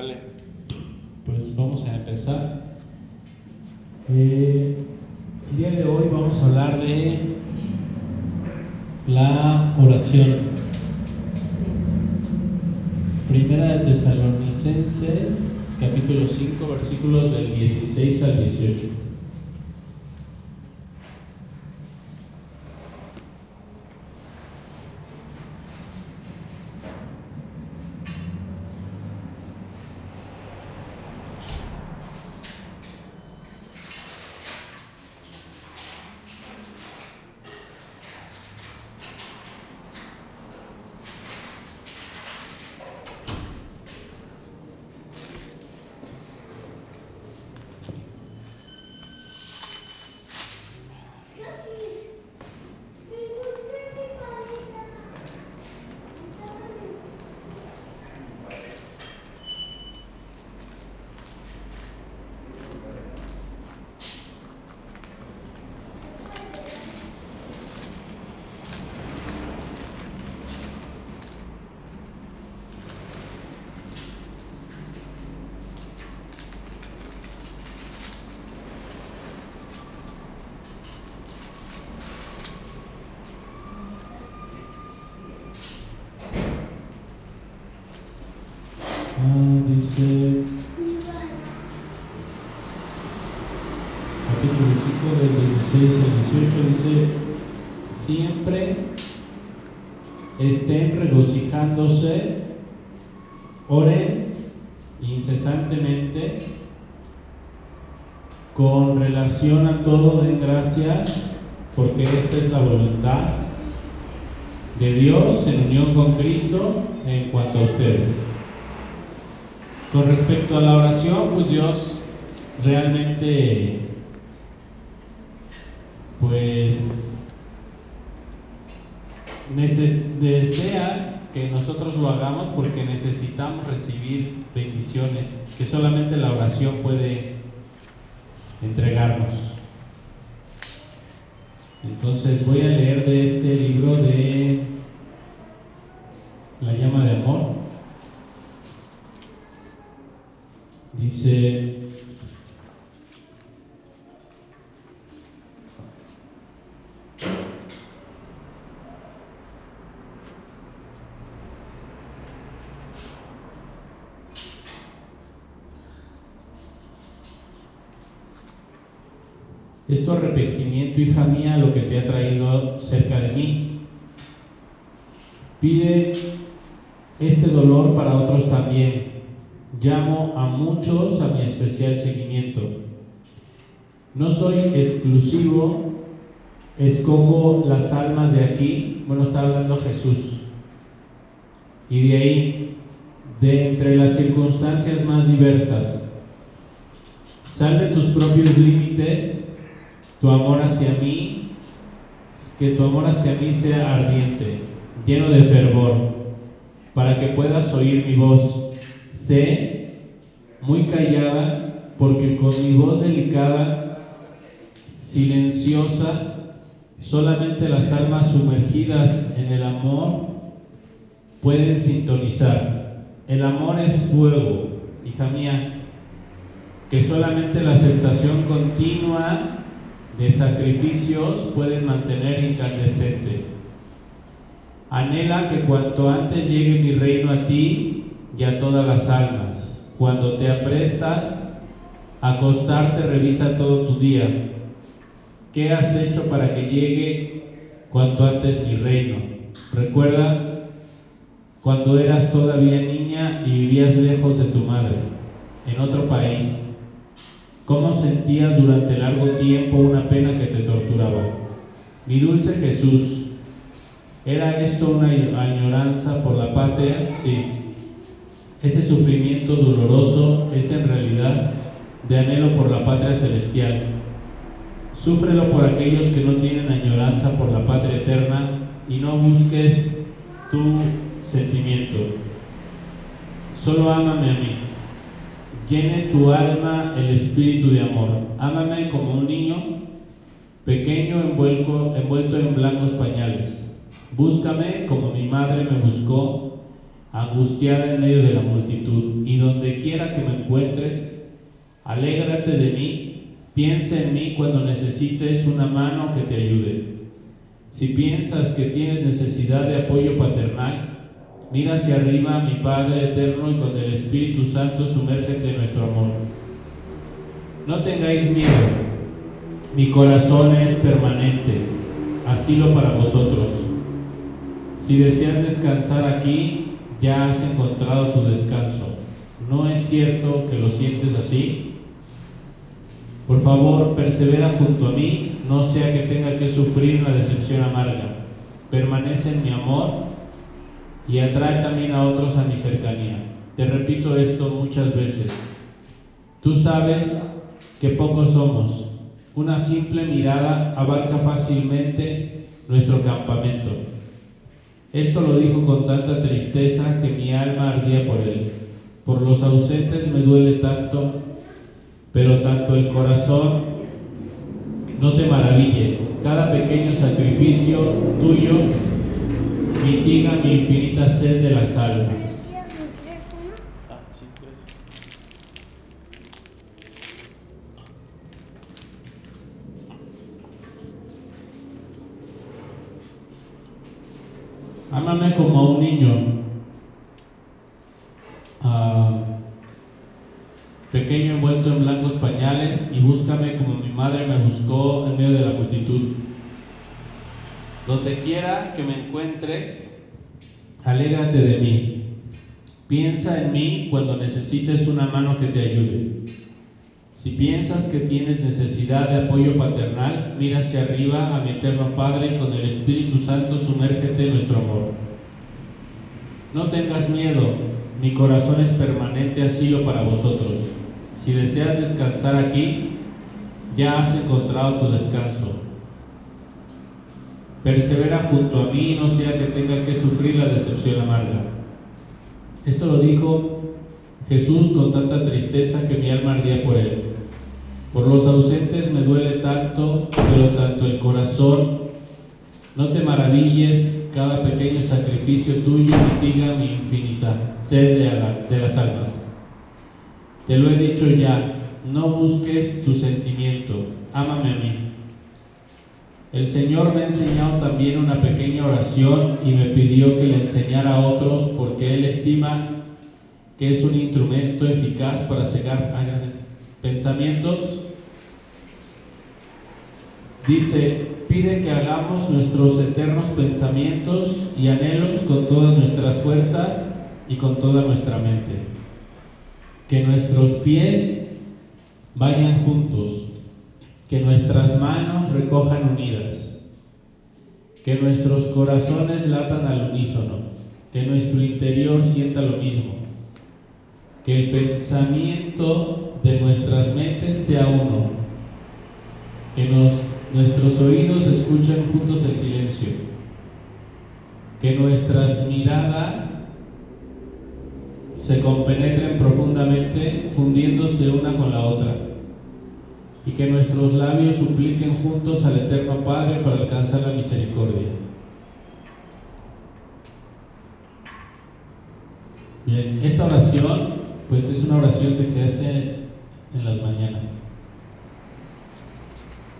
Vale, pues vamos a empezar. Eh, el día de hoy vamos a hablar de la oración. Primera de Tesalonicenses, capítulo 5, versículos del 16 al 18. Ah, dice capítulo 5 del 16 al 18 dice siempre estén regocijándose oren incesantemente con relación a todo den gracias porque esta es la voluntad de Dios en unión con Cristo en cuanto a Con respecto a la oración, pues Dios realmente, pues, desea que nosotros lo hagamos porque necesitamos recibir bendiciones que solamente la oración puede entregarnos. Entonces voy a leer de este libro de La llama de amor. Dice, esto arrepentimiento, hija mía, lo que te ha traído cerca de mí. Pide este dolor para otros también. Llamo a muchos a mi especial seguimiento. No soy exclusivo, escojo las almas de aquí, bueno, está hablando Jesús. Y de ahí, de entre las circunstancias más diversas, sal de tus propios límites, tu amor hacia mí, que tu amor hacia mí sea ardiente, lleno de fervor, para que puedas oír mi voz. Sé muy callada, porque con mi voz delicada, silenciosa, solamente las almas sumergidas en el amor pueden sintonizar. El amor es fuego, hija mía, que solamente la aceptación continua de sacrificios puede mantener incandescente. Anhela que cuanto antes llegue mi reino a ti y a todas las almas. Cuando te aprestas a acostarte, revisa todo tu día. ¿Qué has hecho para que llegue cuanto antes mi reino? Recuerda cuando eras todavía niña y vivías lejos de tu madre, en otro país. ¿Cómo sentías durante largo tiempo una pena que te torturaba? Mi dulce Jesús, ¿era esto una añoranza por la patria? Sí. Ese sufrimiento doloroso es en realidad de anhelo por la patria celestial. Súfrelo por aquellos que no tienen añoranza por la patria eterna y no busques tu sentimiento. Solo ámame a mí. Llene tu alma el espíritu de amor. Ámame como un niño pequeño envuelto, en blancos pañales. Búscame como mi madre me buscó angustiada en medio de la multitud, y donde quiera que me encuentres, alégrate de mí, piensa en mí cuando necesites una mano que te ayude. Si piensas que tienes necesidad de apoyo paternal, mira hacia arriba, mi Padre eterno, y con el Espíritu Santo sumérgete en nuestro amor. No tengáis miedo, mi corazón es permanente, asilo para vosotros. Si deseas descansar aquí, ya has encontrado tu descanso. ¿No es cierto que lo sientes así? Por favor, persevera junto a mí, no sea que tenga que sufrir una decepción amarga. Permanece en mi amor y atrae también a otros a mi cercanía. Te repito esto muchas veces. Tú sabes que pocos somos. Una simple mirada abarca fácilmente nuestro campamento. Esto lo dijo con tanta tristeza que mi alma ardía por él. Por los ausentes me duele tanto, pero tanto el corazón, no te maravilles. Cada pequeño sacrificio tuyo mitiga mi infinita sed de las almas. Ámame como a un niño, ah, pequeño envuelto en blancos pañales, y búscame como mi madre me buscó en medio de la multitud. Donde quiera que me encuentres, alégrate de mí. Piensa en mí cuando necesites una mano que te ayude. Si piensas que tienes necesidad de apoyo paternal, mira hacia arriba a mi eterno Padre y con el Espíritu Santo sumérgete en nuestro amor. No tengas miedo, mi corazón es permanente asilo para vosotros. Si deseas descansar aquí, ya has encontrado tu descanso. Persevera junto a mí, no sea que tenga que sufrir la decepción amarga. Esto lo dijo Jesús con tanta tristeza que mi alma ardía por él. Por los ausentes me duele tanto, pero tanto el corazón. No te maravilles, cada pequeño sacrificio tuyo mitiga mi infinita sed de, de las almas. Te lo he dicho ya, no busques tu sentimiento, ámame a mí. El Señor me ha enseñado también una pequeña oración y me pidió que le enseñara a otros porque Él estima que es un instrumento eficaz para cegar pensamientos. Dice, pide que hagamos nuestros eternos pensamientos y anhelos con todas nuestras fuerzas y con toda nuestra mente. Que nuestros pies vayan juntos, que nuestras manos recojan unidas, que nuestros corazones latan al unísono, que nuestro interior sienta lo mismo. Que el pensamiento de nuestras mentes sea uno, que nuestros oídos escuchen juntos el silencio, que nuestras miradas se compenetren profundamente, fundiéndose una con la otra, y que nuestros labios supliquen juntos al Eterno Padre para alcanzar la misericordia. Bien, esta oración pues es una oración que se hace en las mañanas.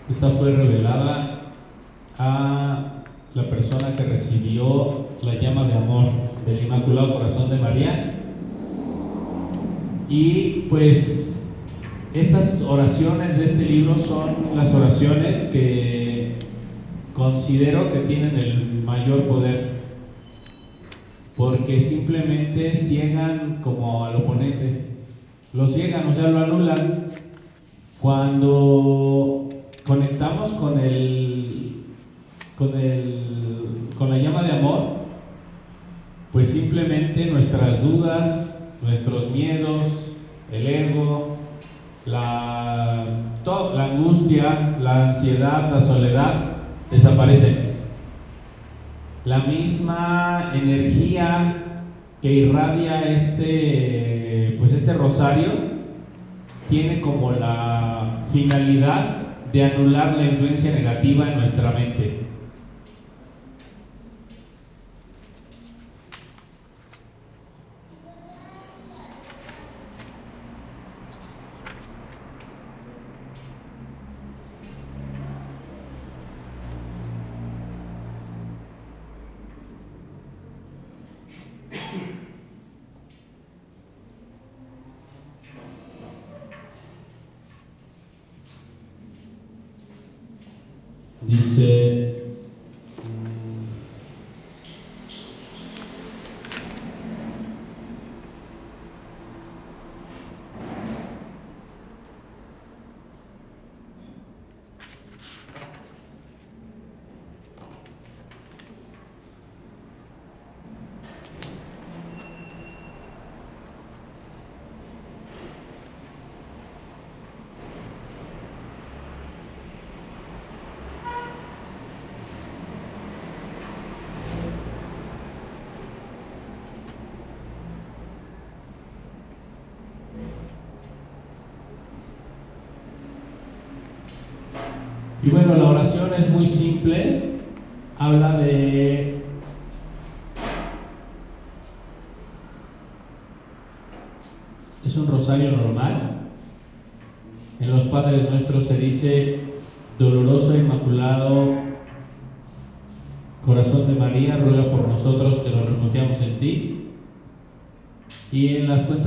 Esta fue revelada a la persona que recibió la llama de amor del Inmaculado Corazón de María. Y pues estas oraciones de este libro son las oraciones que considero que tienen el mayor poder porque simplemente ciegan como al oponente. Lo ciegan, o sea, lo anulan. Cuando conectamos con el, con el, con la llama de amor, pues simplemente nuestras dudas, nuestros miedos, el ego, la, la angustia, la ansiedad, la soledad, desaparecen la misma energía que irradia este, pues este rosario tiene como la finalidad de anular la influencia negativa en nuestra mente.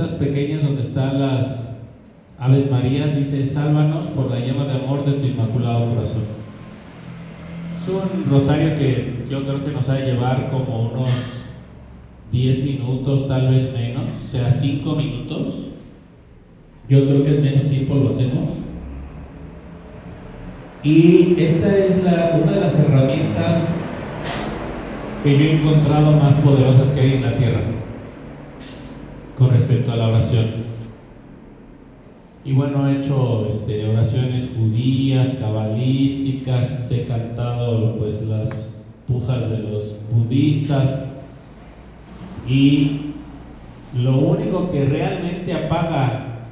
Pequeñas donde están las Aves Marías dice, sálvanos por la llama de amor de tu inmaculado corazón. Es un rosario que yo creo que nos ha de llevar como unos 10 minutos, tal vez menos, o sea, 5 minutos. Yo creo que en menos tiempo lo hacemos. Y esta es una de las herramientas que yo he encontrado más poderosas que hay en la tierra con respecto a la oración. Y bueno, he hecho este, oraciones judías, cabalísticas, he cantado pues las pujas de los budistas y lo único que realmente apaga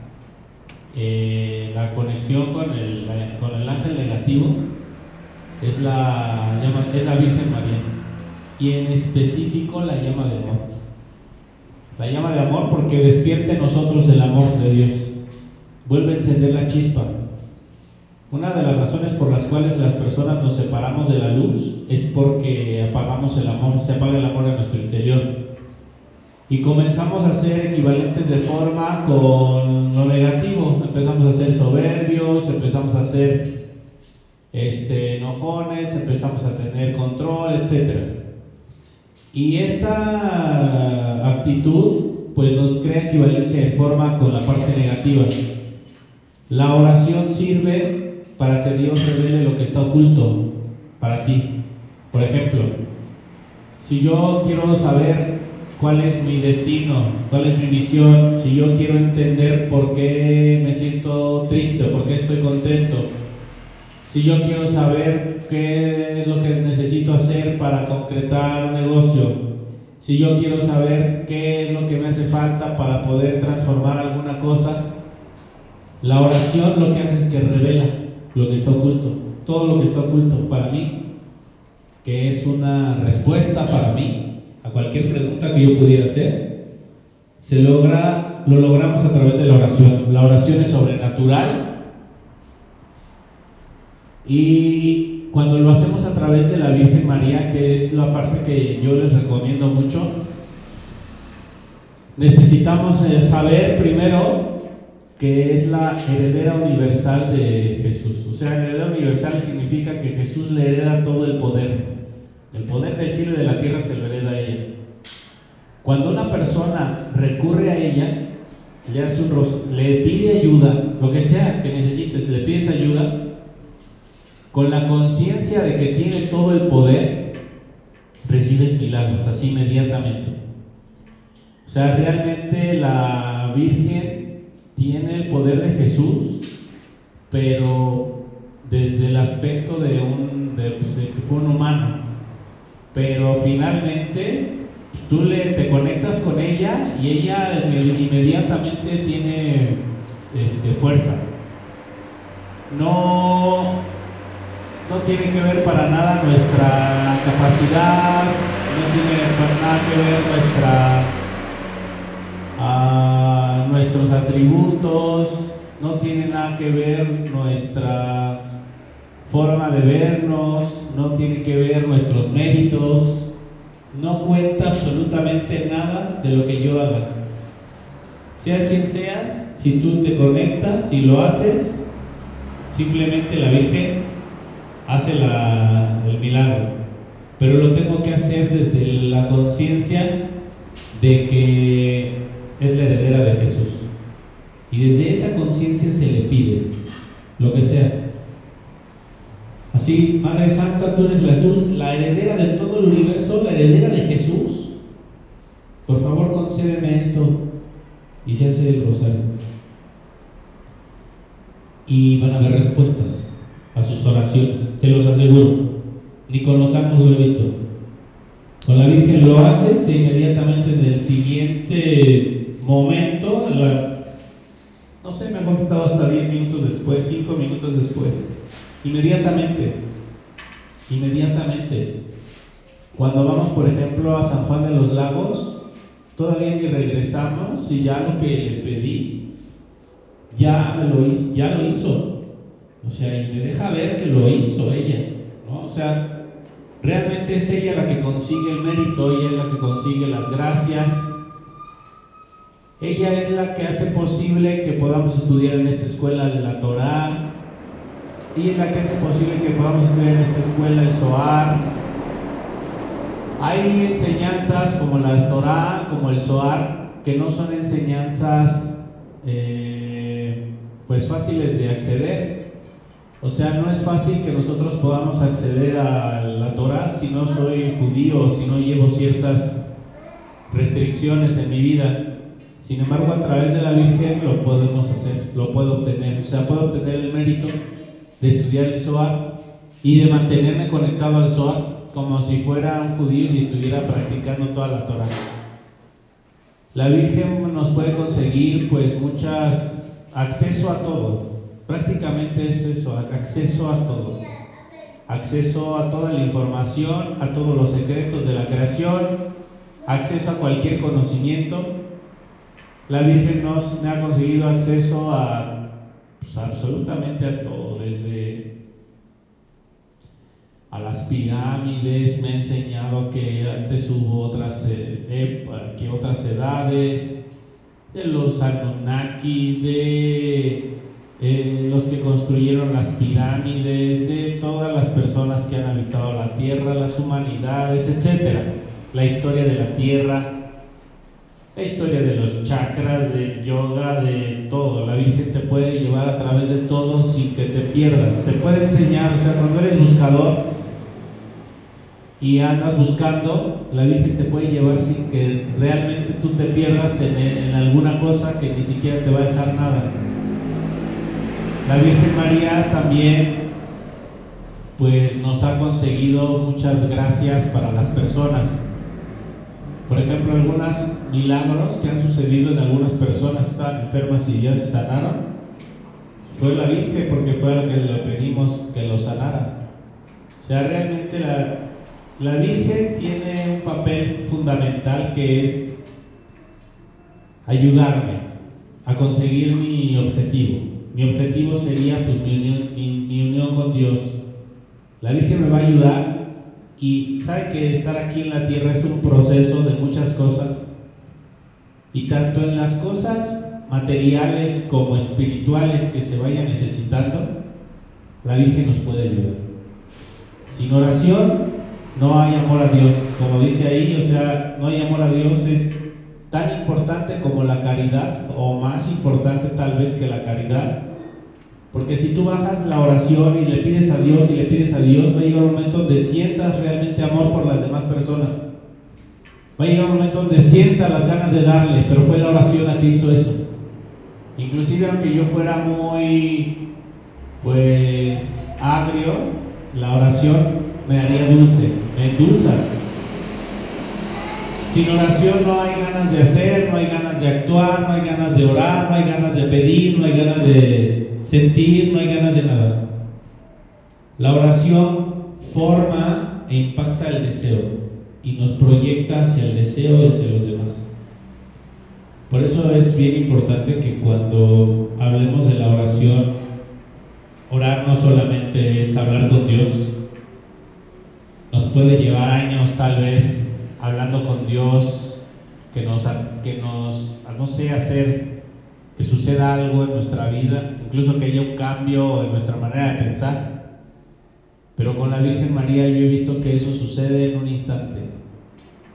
eh, la conexión con el, con el ángel negativo es la, llama, es la Virgen María y en específico la llama de amor. La llama de amor porque despierte en nosotros el amor de Dios vuelve a encender la chispa. Una de las razones por las cuales las personas nos separamos de la luz es porque apagamos el amor, se apaga el amor en nuestro interior. Y comenzamos a ser equivalentes de forma con lo negativo. Empezamos a ser soberbios, empezamos a ser este, enojones, empezamos a tener control, etc. Y esta actitud pues nos crea equivalencia de forma con la parte negativa. La oración sirve para que Dios revele lo que está oculto para ti. Por ejemplo, si yo quiero saber cuál es mi destino, cuál es mi misión, si yo quiero entender por qué me siento triste por qué estoy contento, si yo quiero saber qué es lo que necesito hacer para concretar un negocio, si yo quiero saber qué es lo que me hace falta para poder transformar alguna cosa, la oración lo que hace es que revela lo que está oculto, todo lo que está oculto para mí, que es una respuesta para mí a cualquier pregunta que yo pudiera hacer, se logra, lo logramos a través de la oración. La oración es sobrenatural y cuando lo hacemos a través de la Virgen María, que es la parte que yo les recomiendo mucho, necesitamos eh, saber primero que es la heredera universal de Jesús. O sea, heredera universal significa que Jesús le hereda todo el poder. El poder del cielo y de la tierra se lo hereda a ella. Cuando una persona recurre a ella, le, hace un le pide ayuda, lo que sea que necesites, le pides ayuda, con la conciencia de que tiene todo el poder, recibes milagros así inmediatamente. O sea, realmente la Virgen tiene el poder de Jesús, pero desde el aspecto de, un, de, pues, que fue un humano. Pero finalmente tú le, te conectas con ella y ella inmediatamente tiene este, fuerza. No, no tiene que ver para nada nuestra capacidad, no tiene nada que ver nuestra a nuestros atributos, no tiene nada que ver nuestra forma de vernos, no tiene que ver nuestros méritos, no cuenta absolutamente nada de lo que yo haga. Seas quien seas, si tú te conectas, si lo haces, simplemente la Virgen hace el milagro. Pero lo tengo que hacer desde la conciencia de que es la heredera de Jesús. Y desde esa conciencia se le pide lo que sea. Así, Madre Santa, tú eres la, la heredera de todo el universo, la heredera de Jesús. Por favor, concédeme esto. Y se hace el rosario. Y van a haber respuestas a sus oraciones, se los aseguro. Ni con los salmos lo he visto. Con la Virgen lo haces e inmediatamente en el siguiente momento, no sé, me ha contestado hasta 10 minutos después, 5 minutos después. Inmediatamente. Inmediatamente. Cuando vamos, por ejemplo, a San Juan de los Lagos, todavía ni regresamos y ya lo que le pedí, ya me lo hizo, ya lo hizo. O sea, y me deja ver que lo hizo ella, ¿no? O sea, Realmente es ella la que consigue el mérito, ella es la que consigue las gracias. Ella es la que hace posible que podamos estudiar en esta escuela la Torá. Ella es la que hace posible que podamos estudiar en esta escuela el Zohar. Hay enseñanzas como la Torá, como el Zohar, que no son enseñanzas eh, pues fáciles de acceder. O sea, no es fácil que nosotros podamos acceder a la Torah si no soy judío, si no llevo ciertas restricciones en mi vida. Sin embargo, a través de la Virgen lo podemos hacer, lo puedo obtener. O sea, puedo obtener el mérito de estudiar el Zohar y de mantenerme conectado al Zohar como si fuera un judío y estuviera practicando toda la Torah. La Virgen nos puede conseguir pues muchas acceso a todo, Prácticamente es eso, acceso a todo. Acceso a toda la información, a todos los secretos de la creación, acceso a cualquier conocimiento. La Virgen nos ha conseguido acceso a pues, absolutamente a todo, desde a las pirámides, me ha enseñado que antes hubo otras, eh, que otras edades, de los Anunnakis, de los que construyeron las pirámides, de todas las personas que han habitado la tierra, las humanidades, etcétera, la historia de la tierra, la historia de los chakras, del yoga, de todo. La Virgen te puede llevar a través de todo sin que te pierdas. Te puede enseñar, o sea, cuando eres buscador y andas buscando, la Virgen te puede llevar sin que realmente tú te pierdas en, en alguna cosa que ni siquiera te va a dejar nada. La Virgen María también pues nos ha conseguido muchas gracias para las personas. Por ejemplo, algunos milagros que han sucedido en algunas personas que estaban enfermas y ya se sanaron. Fue la Virgen porque fue a la que le pedimos que lo sanara. O sea, realmente la, la Virgen tiene un papel fundamental que es ayudarme a conseguir mi objetivo. Mi objetivo sería pues mi unión, con Dios. La Virgen me va a ayudar y sabe que estar aquí en la tierra es un proceso de muchas cosas. Y tanto en las cosas materiales como espirituales que se vaya necesitando, la Virgen nos puede ayudar. Sin oración no hay amor a Dios. Como dice ahí, o sea, no hay amor a Dios es tan importante como la caridad o más importante tal vez que la caridad. Porque si tú bajas la oración y le pides a Dios y le pides a Dios, va a llegar un momento donde sientas realmente amor por las demás personas. Va a llegar un momento donde sientas las ganas de darle, pero fue la oración la que hizo eso. Inclusive aunque yo fuera muy, pues, agrio, la oración me haría dulce, me endulza. Sin oración no hay ganas de hacer, no hay ganas de actuar, no hay ganas de orar, no hay ganas de pedir, no hay ganas de sentir, no hay ganas de nada. La oración forma e impacta el deseo y nos proyecta hacia el deseo y hacia los demás. Por eso es bien importante que cuando hablemos de la oración, orar no solamente es hablar con Dios, nos puede llevar años tal vez hablando con Dios, que nos, que nos, no sé, hacer que suceda algo en nuestra vida, incluso que haya un cambio en nuestra manera de pensar. Pero con la Virgen María yo he visto que eso sucede en un instante.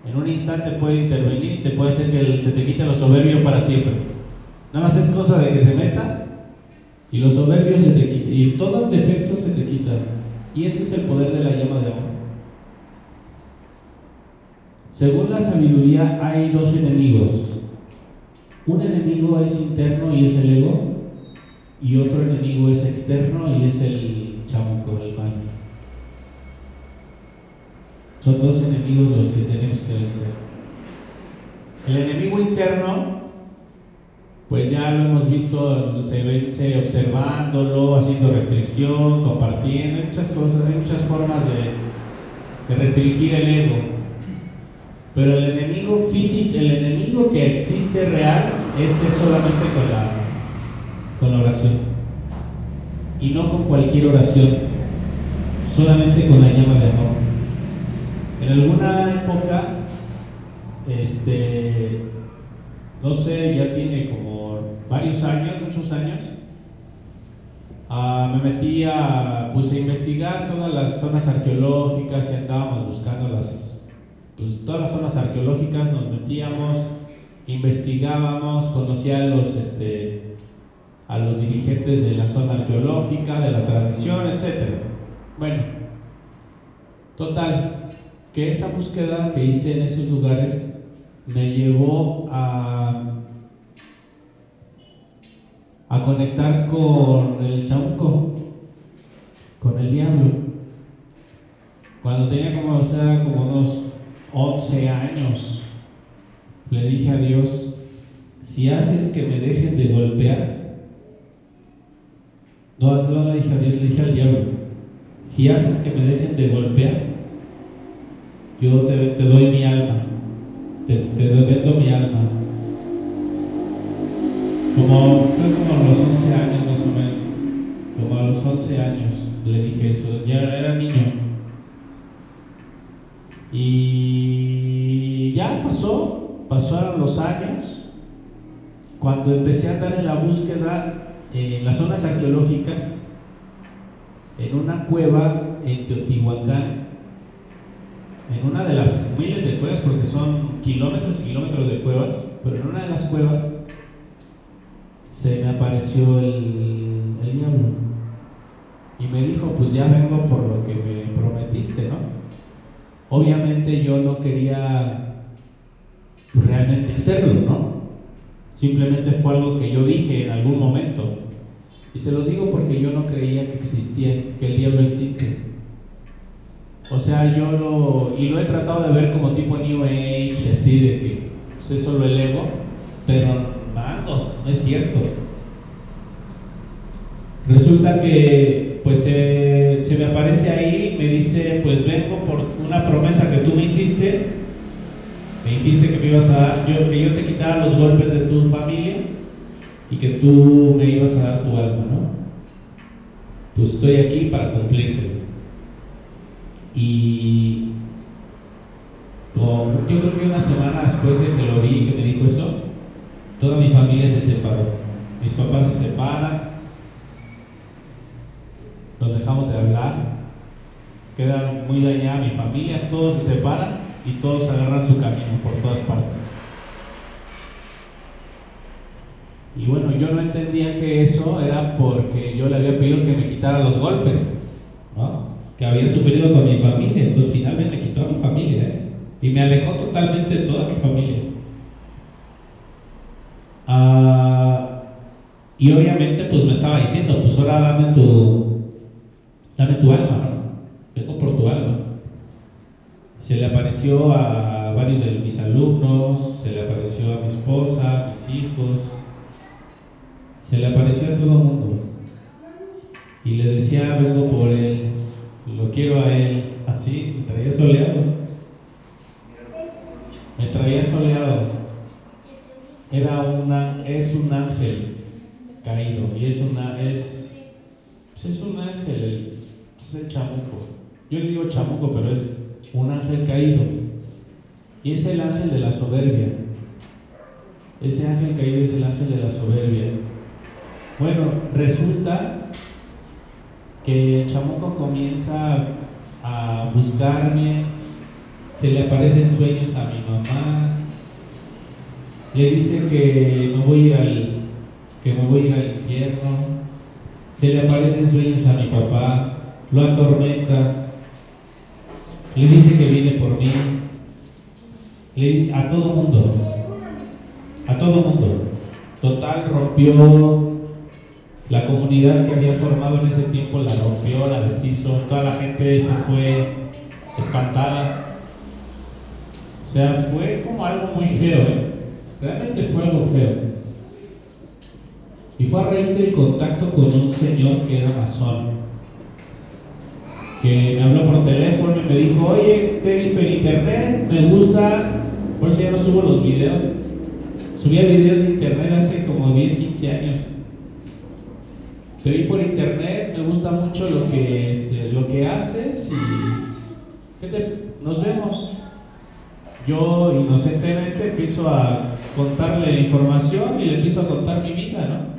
En un instante puede intervenir y te puede hacer que se te quite lo soberbio para siempre. Nada más es cosa de que se meta y los soberbios se te quita. Y todo el defecto se te quita. Y ese es el poder de la llama de amor. Según la sabiduría hay dos enemigos. Un enemigo es interno y es el ego. Y otro enemigo es externo y es el chamuco, el mal. Son dos enemigos los que tenemos que vencer. El enemigo interno pues ya lo hemos visto, se vence observándolo, haciendo restricción, compartiendo, hay muchas cosas, hay muchas formas de, restringir el ego. Pero el enemigo físico, el enemigo que existe real, ese solamente con la, con la oración. Y no con cualquier oración, solamente con la llama de amor. En alguna época, este, no sé, ya tiene como varios años, muchos años, ah, me metí a, a investigar todas las zonas arqueológicas y andábamos buscando las, pues, todas las zonas arqueológicas, nos metíamos, investigábamos, conocía a los, este, dirigentes de la zona arqueológica, de la tradición, etcétera. Bueno, total, que esa búsqueda que hice en esos lugares me llevó a, a conectar con el chamuco, con el diablo. Cuando tenía como, o sea, como unos 11 años, le dije a Dios, si haces que me dejen de golpear, no, no le dije a Dios, le dije al diablo, si haces que me dejen de golpear, yo te, te doy mi alma te, te vendo mi alma. Como, fue como a los 11 años más o menos. Como a los 11 años le dije eso, ya era niño. Y ya pasó, pasaron los años. Cuando empecé a andar en la búsqueda en las zonas arqueológicas, en una cueva en Teotihuacán, en una de las miles de cuevas, porque son kilómetros y kilómetros de cuevas, pero en una de las cuevas se me apareció el, el diablo. Y me dijo, pues ya vengo por lo que me prometiste, ¿no? Obviamente yo no quería pues, realmente hacerlo, ¿no? Simplemente fue algo que yo dije en algún momento. Y se los digo porque yo no creía que existía, que el diablo existe. O sea, yo lo. Y lo he tratado de ver como tipo New Age, así de que pues, es solo el ego. Pero mandos, no es cierto. Resulta que pues se me aparece ahí, me dice, pues vengo por una promesa que tú me hiciste. Me dijiste que me ibas a dar, yo, que yo te quitara los golpes de tu familia y que tú me ibas a dar tu alma, ¿no? Pues estoy aquí para cumplírtelo. Y yo creo que una semana después de que lo vi, que me dijo eso, toda mi familia se separó. Mis papás se separan, nos dejamos de hablar, queda muy dañada mi familia, todos se separan y todos agarran su camino por todas partes. Y bueno, yo no entendía que eso era porque yo le había pedido que me quitara los golpes, ¿no? que había sufrido con mi familia. Entonces finalmente me quitó a mi familia ¿eh? y me alejó totalmente de toda mi familia. Ah, y obviamente pues me estaba diciendo, pues ahora dame tu, dame tu alma, ¿no? Vengo por tu alma. Se le apareció a varios de mis alumnos, se le apareció a mi esposa, a mis hijos, se le apareció a todo el mundo. Y le decía, vengo por él, lo quiero a él. Así, me traía soleado. Me traía soleado. Era un, es un ángel caído. Y es una, es, pues es un ángel, el, es el chamuco. Yo le digo chamuco, pero es un ángel caído. Y es el ángel de la soberbia. Ese ángel caído es el ángel de la soberbia. Bueno, resulta que el chamuco comienza a buscarme, se le aparecen sueños a mi mamá, le dice que me voy a ir al, que me voy a ir al infierno, se le aparecen sueños a mi papá, lo atormenta, le dice que viene por mí, le, a todo mundo, a todo mundo. Total rompió la comunidad que había formado en ese tiempo, la rompió, la deshizo, toda la gente se fue espantada. O sea, fue como algo muy feo, ¿eh? realmente fue algo feo. Y fue a raíz del contacto con un señor que era masón, que me habló por teléfono y me dijo, oye, te he visto en internet, me gusta, por eso ya no subo los videos. Subía videos de internet hace como 10, 15 años. Te vi por internet, me gusta mucho lo que, este, lo que haces y ¿qué te, nos vemos. Yo inocentemente empiezo a contarle información y le empiezo a contar mi vida, ¿no?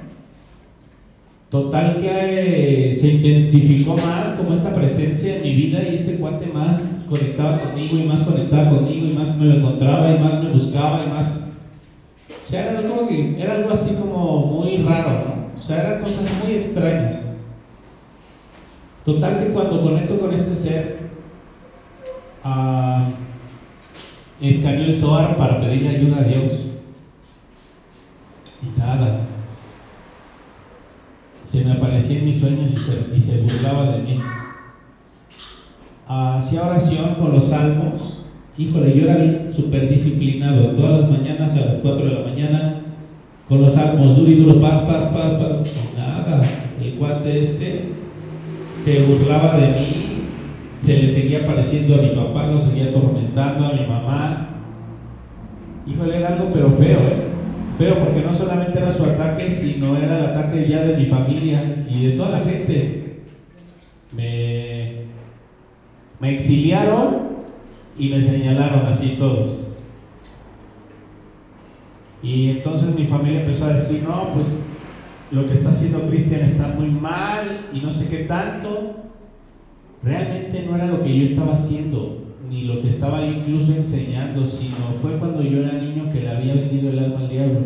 Total que eh, se intensificó más como esta presencia en mi vida y este cuate más conectaba conmigo y más conectaba conmigo y más me lo encontraba y más me buscaba y más... O sea, era algo, así como muy raro, ¿no? O sea, eran cosas muy extrañas. Total que cuando conecto con este ser, uh, escaneó el SOAR para pedirle ayuda a Dios. Y nada, se me aparecía en mis sueños y se, y se burlaba de mí. Hacía oración con los salmos. Híjole, yo era bien súper disciplinado. Todas las mañanas a las 4 de la mañana con los salmos, duro y duro, paz, paz, paz. Y nada, el cuate este se burlaba de mí, se le seguía pareciendo a mi papá, lo seguía atormentando a mi mamá. Híjole, era algo pero feo, ¿eh? Feo porque no solamente era su ataque, sino era el ataque ya de mi familia y de toda la gente. Me, exiliaron y me señalaron así todos. Y entonces mi familia empezó a decir, no, pues lo que está haciendo Cristian está muy mal y no sé qué tanto. Realmente no era lo que yo estaba haciendo, ni lo que estaba yo incluso enseñando, sino fue cuando yo era niño que le había vendido el alma al diablo.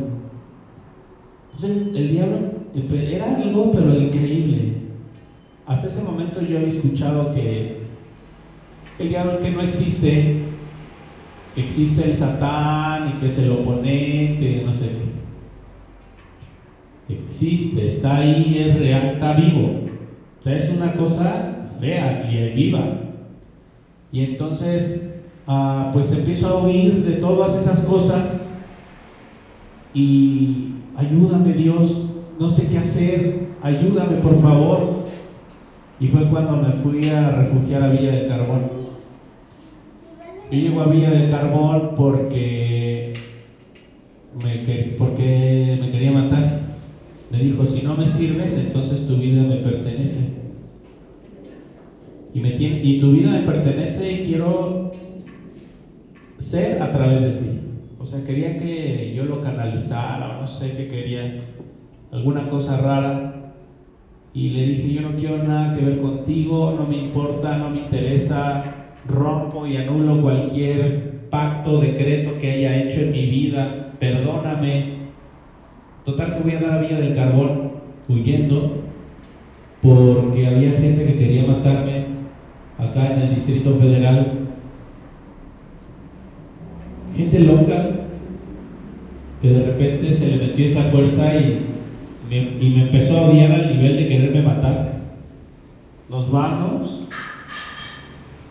Entonces el diablo era algo pero increíble. Hasta ese momento yo había escuchado que el diablo que no existe, que existe el satán y que es el oponente, no sé qué. Existe, está ahí, es real, está vivo. O sea, es una cosa fea y viva. Y entonces, uh, pues empiezo a huir de todas esas cosas y ayúdame Dios, no sé qué hacer, ayúdame por favor. Y fue cuando me fui a refugiar a Villa del Carbón. Yo llego a Villa del Carbón porque me, porque me quería matar. Me dijo, si no me sirves, entonces tu vida me pertenece. Y, me tiene, y tu vida me pertenece y quiero ser a través de ti. O sea, quería que yo lo canalizara o no sé qué quería. Alguna cosa rara y le dije, yo no quiero nada que ver contigo, no me importa, no me interesa, rompo y anulo cualquier pacto, decreto que haya hecho en mi vida, perdóname. Total que voy a dar a Villa del Carbón huyendo porque había gente que quería matarme acá en el Distrito Federal. Gente loca que de repente se le metió esa fuerza y y me empezó a odiar al nivel de quererme matar. Nos vamos,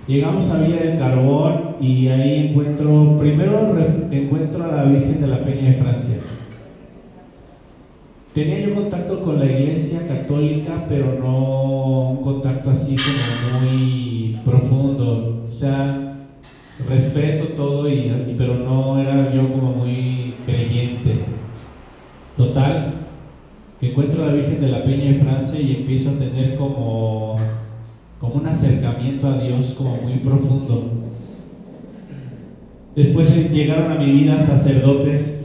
llegamos a Villa del Carbón y ahí encuentro, primero encuentro a la Virgen de la Peña de Francia. Tenía yo contacto con la iglesia católica, pero no un contacto así como respeto todo, y, pero no era yo como muy creyente. Total, que encuentro a la Virgen de la Peña de Francia y empiezo a tener como, como un acercamiento a Dios como muy profundo. Después llegaron a mi vida sacerdotes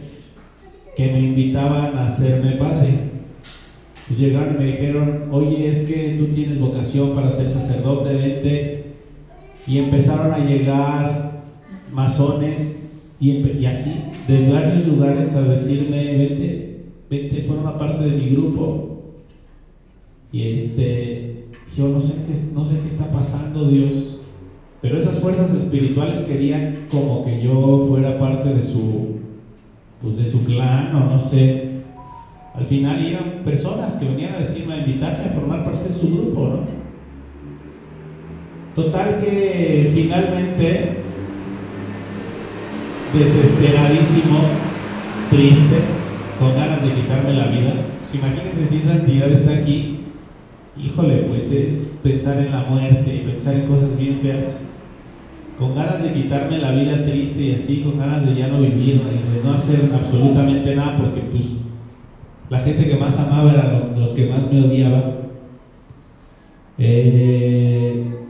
que me invitaban a hacerme padre. Pues llegaron y me dijeron, oye, es que tú tienes vocación para ser sacerdote, vente. Y empezaron a llegar masones y, así, de varios lugares a decirme, vente, vente, forma parte de mi grupo. Y este, yo no sé qué, no sé qué está pasando, Dios. Pero esas fuerzas espirituales querían como que yo fuera parte de su, pues de su clan o no sé. Al final eran personas que venían a decirme, a invitarme a formar parte de su grupo, ¿no? Total que finalmente, desesperadísimo, triste, con ganas de quitarme la vida. Pues imagínense si esa entidad está aquí, híjole, pues es pensar en la muerte y pensar en cosas bien feas. Con ganas de quitarme la vida triste y así, con ganas de ya no vivir de no hacer absolutamente nada, porque pues la gente que más amaba eran los, que más me odiaban. Eh,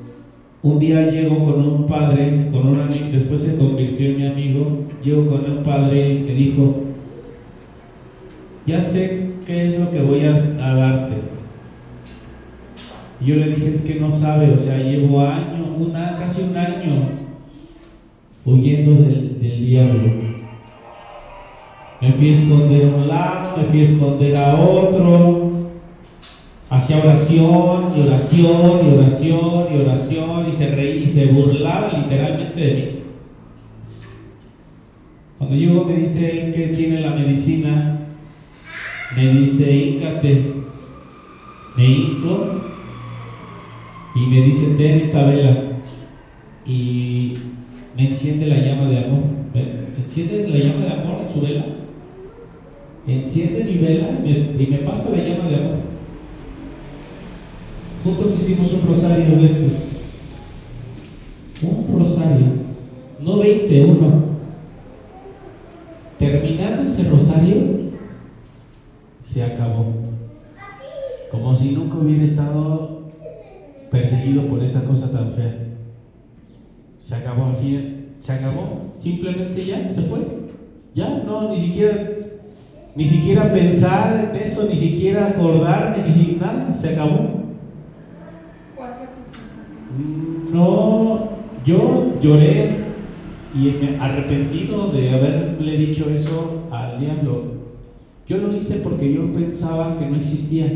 un día llego con un padre, con un amigo, después se convirtió en mi amigo, llego con un padre y me dijo, ya sé qué es lo que voy a, darte. Y yo le dije, es que no sabe, o sea, llevo año, casi un año huyendo del, del diablo. Me fui a esconder a un lado, me fui a esconder a otro. Hacía oración y oración y oración y oración y se reía y se burlaba literalmente de mí. Cuando llego me dice él que tiene la medicina, me dice, híncate. Me hinco y me dice, ten esta vela. Y me enciende la llama de amor. ¿Enciende la llama de amor en su vela? enciende mi vela y me, pasa la llama de amor. Juntos hicimos un rosario de estos. Un rosario. No 20, uno. Terminando ese rosario, se acabó. Como si nunca hubiera estado perseguido por esa cosa tan fea. Se acabó al fin, se acabó, simplemente ya, se fue. Ya, no, ni siquiera ni siquiera pensar en eso, ni siquiera acordarme, ni siquiera nada, se acabó. No, yo lloré y me arrepentido de haberle dicho eso al diablo. Yo lo hice porque yo pensaba que no existía.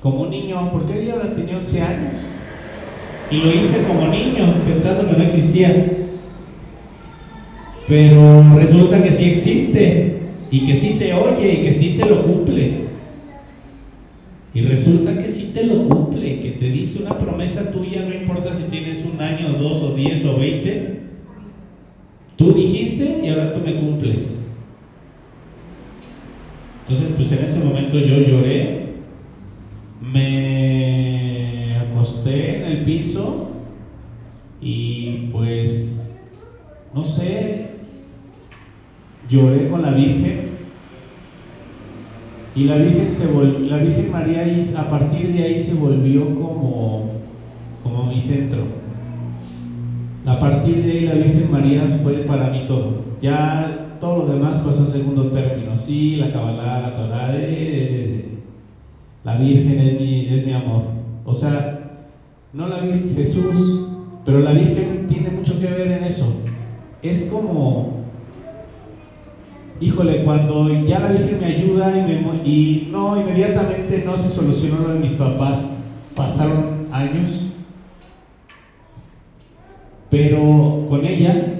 Como niño, porque ella tenía 11 años. Y lo hice como niño, pensando que no existía. Pero resulta que sí existe y que sí te oye y que sí te lo cumple. Y resulta que sí te lo cumple, que te dice una promesa tuya, no importa si tienes un año, dos o diez o veinte. Tú dijiste y ahora tú me cumples. Entonces, pues en ese momento yo lloré, me acosté en el piso y pues, no sé, lloré con la Virgen y la Virgen, se la Virgen María a partir de ahí se volvió como, como mi centro. A partir de ahí la Virgen María fue para mí todo. Ya todo lo demás pasó a segundo término. Sí, la Kabbalah, la Torah, la Virgen es mi, es mi amor. O sea, no la Virgen Jesús, pero la Virgen tiene mucho que ver en eso. Es como híjole, cuando ya la Virgen me ayuda y, no, inmediatamente no se solucionó lo de mis papás, pasaron años, pero con ella,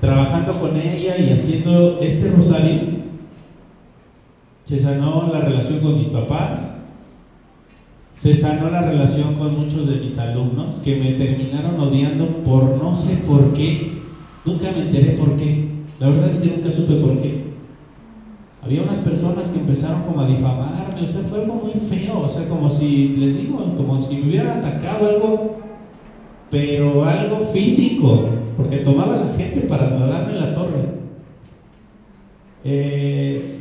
trabajando con ella y haciendo este rosario, se sanó la relación con mis papás, se sanó la relación con muchos de mis alumnos que me terminaron odiando por no sé por qué, nunca me enteré por qué. La verdad es que nunca supe por qué. Había unas personas que empezaron como a difamarme, o sea, fue algo muy feo, o sea, como si, les digo, como si me hubieran atacado algo, pero algo físico, porque tomaba la gente para darme la torre. Eh,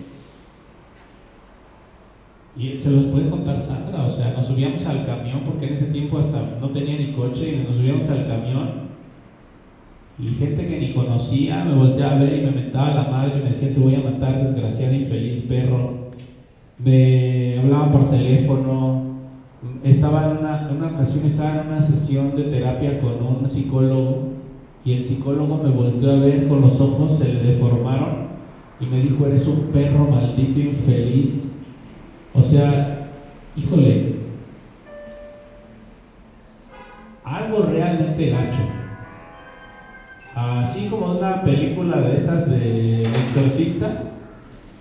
y se los puede contar Sandra, o sea, nos subíamos al camión, porque en ese tiempo hasta no tenía ni coche, y nos subíamos al camión y gente que ni conocía me volteaba a ver y me mentaba la madre y me decía, te voy a matar, desgraciado, infeliz, perro. me hablaban por teléfono, estaba en una, en una ocasión estaba en una sesión de terapia con un psicólogo y el psicólogo me volteó a ver con los ojos, se le deformaron y me dijo, eres un perro maldito infeliz. O sea, híjole, algo realmente gacho. Así como una película de esas de exorcista,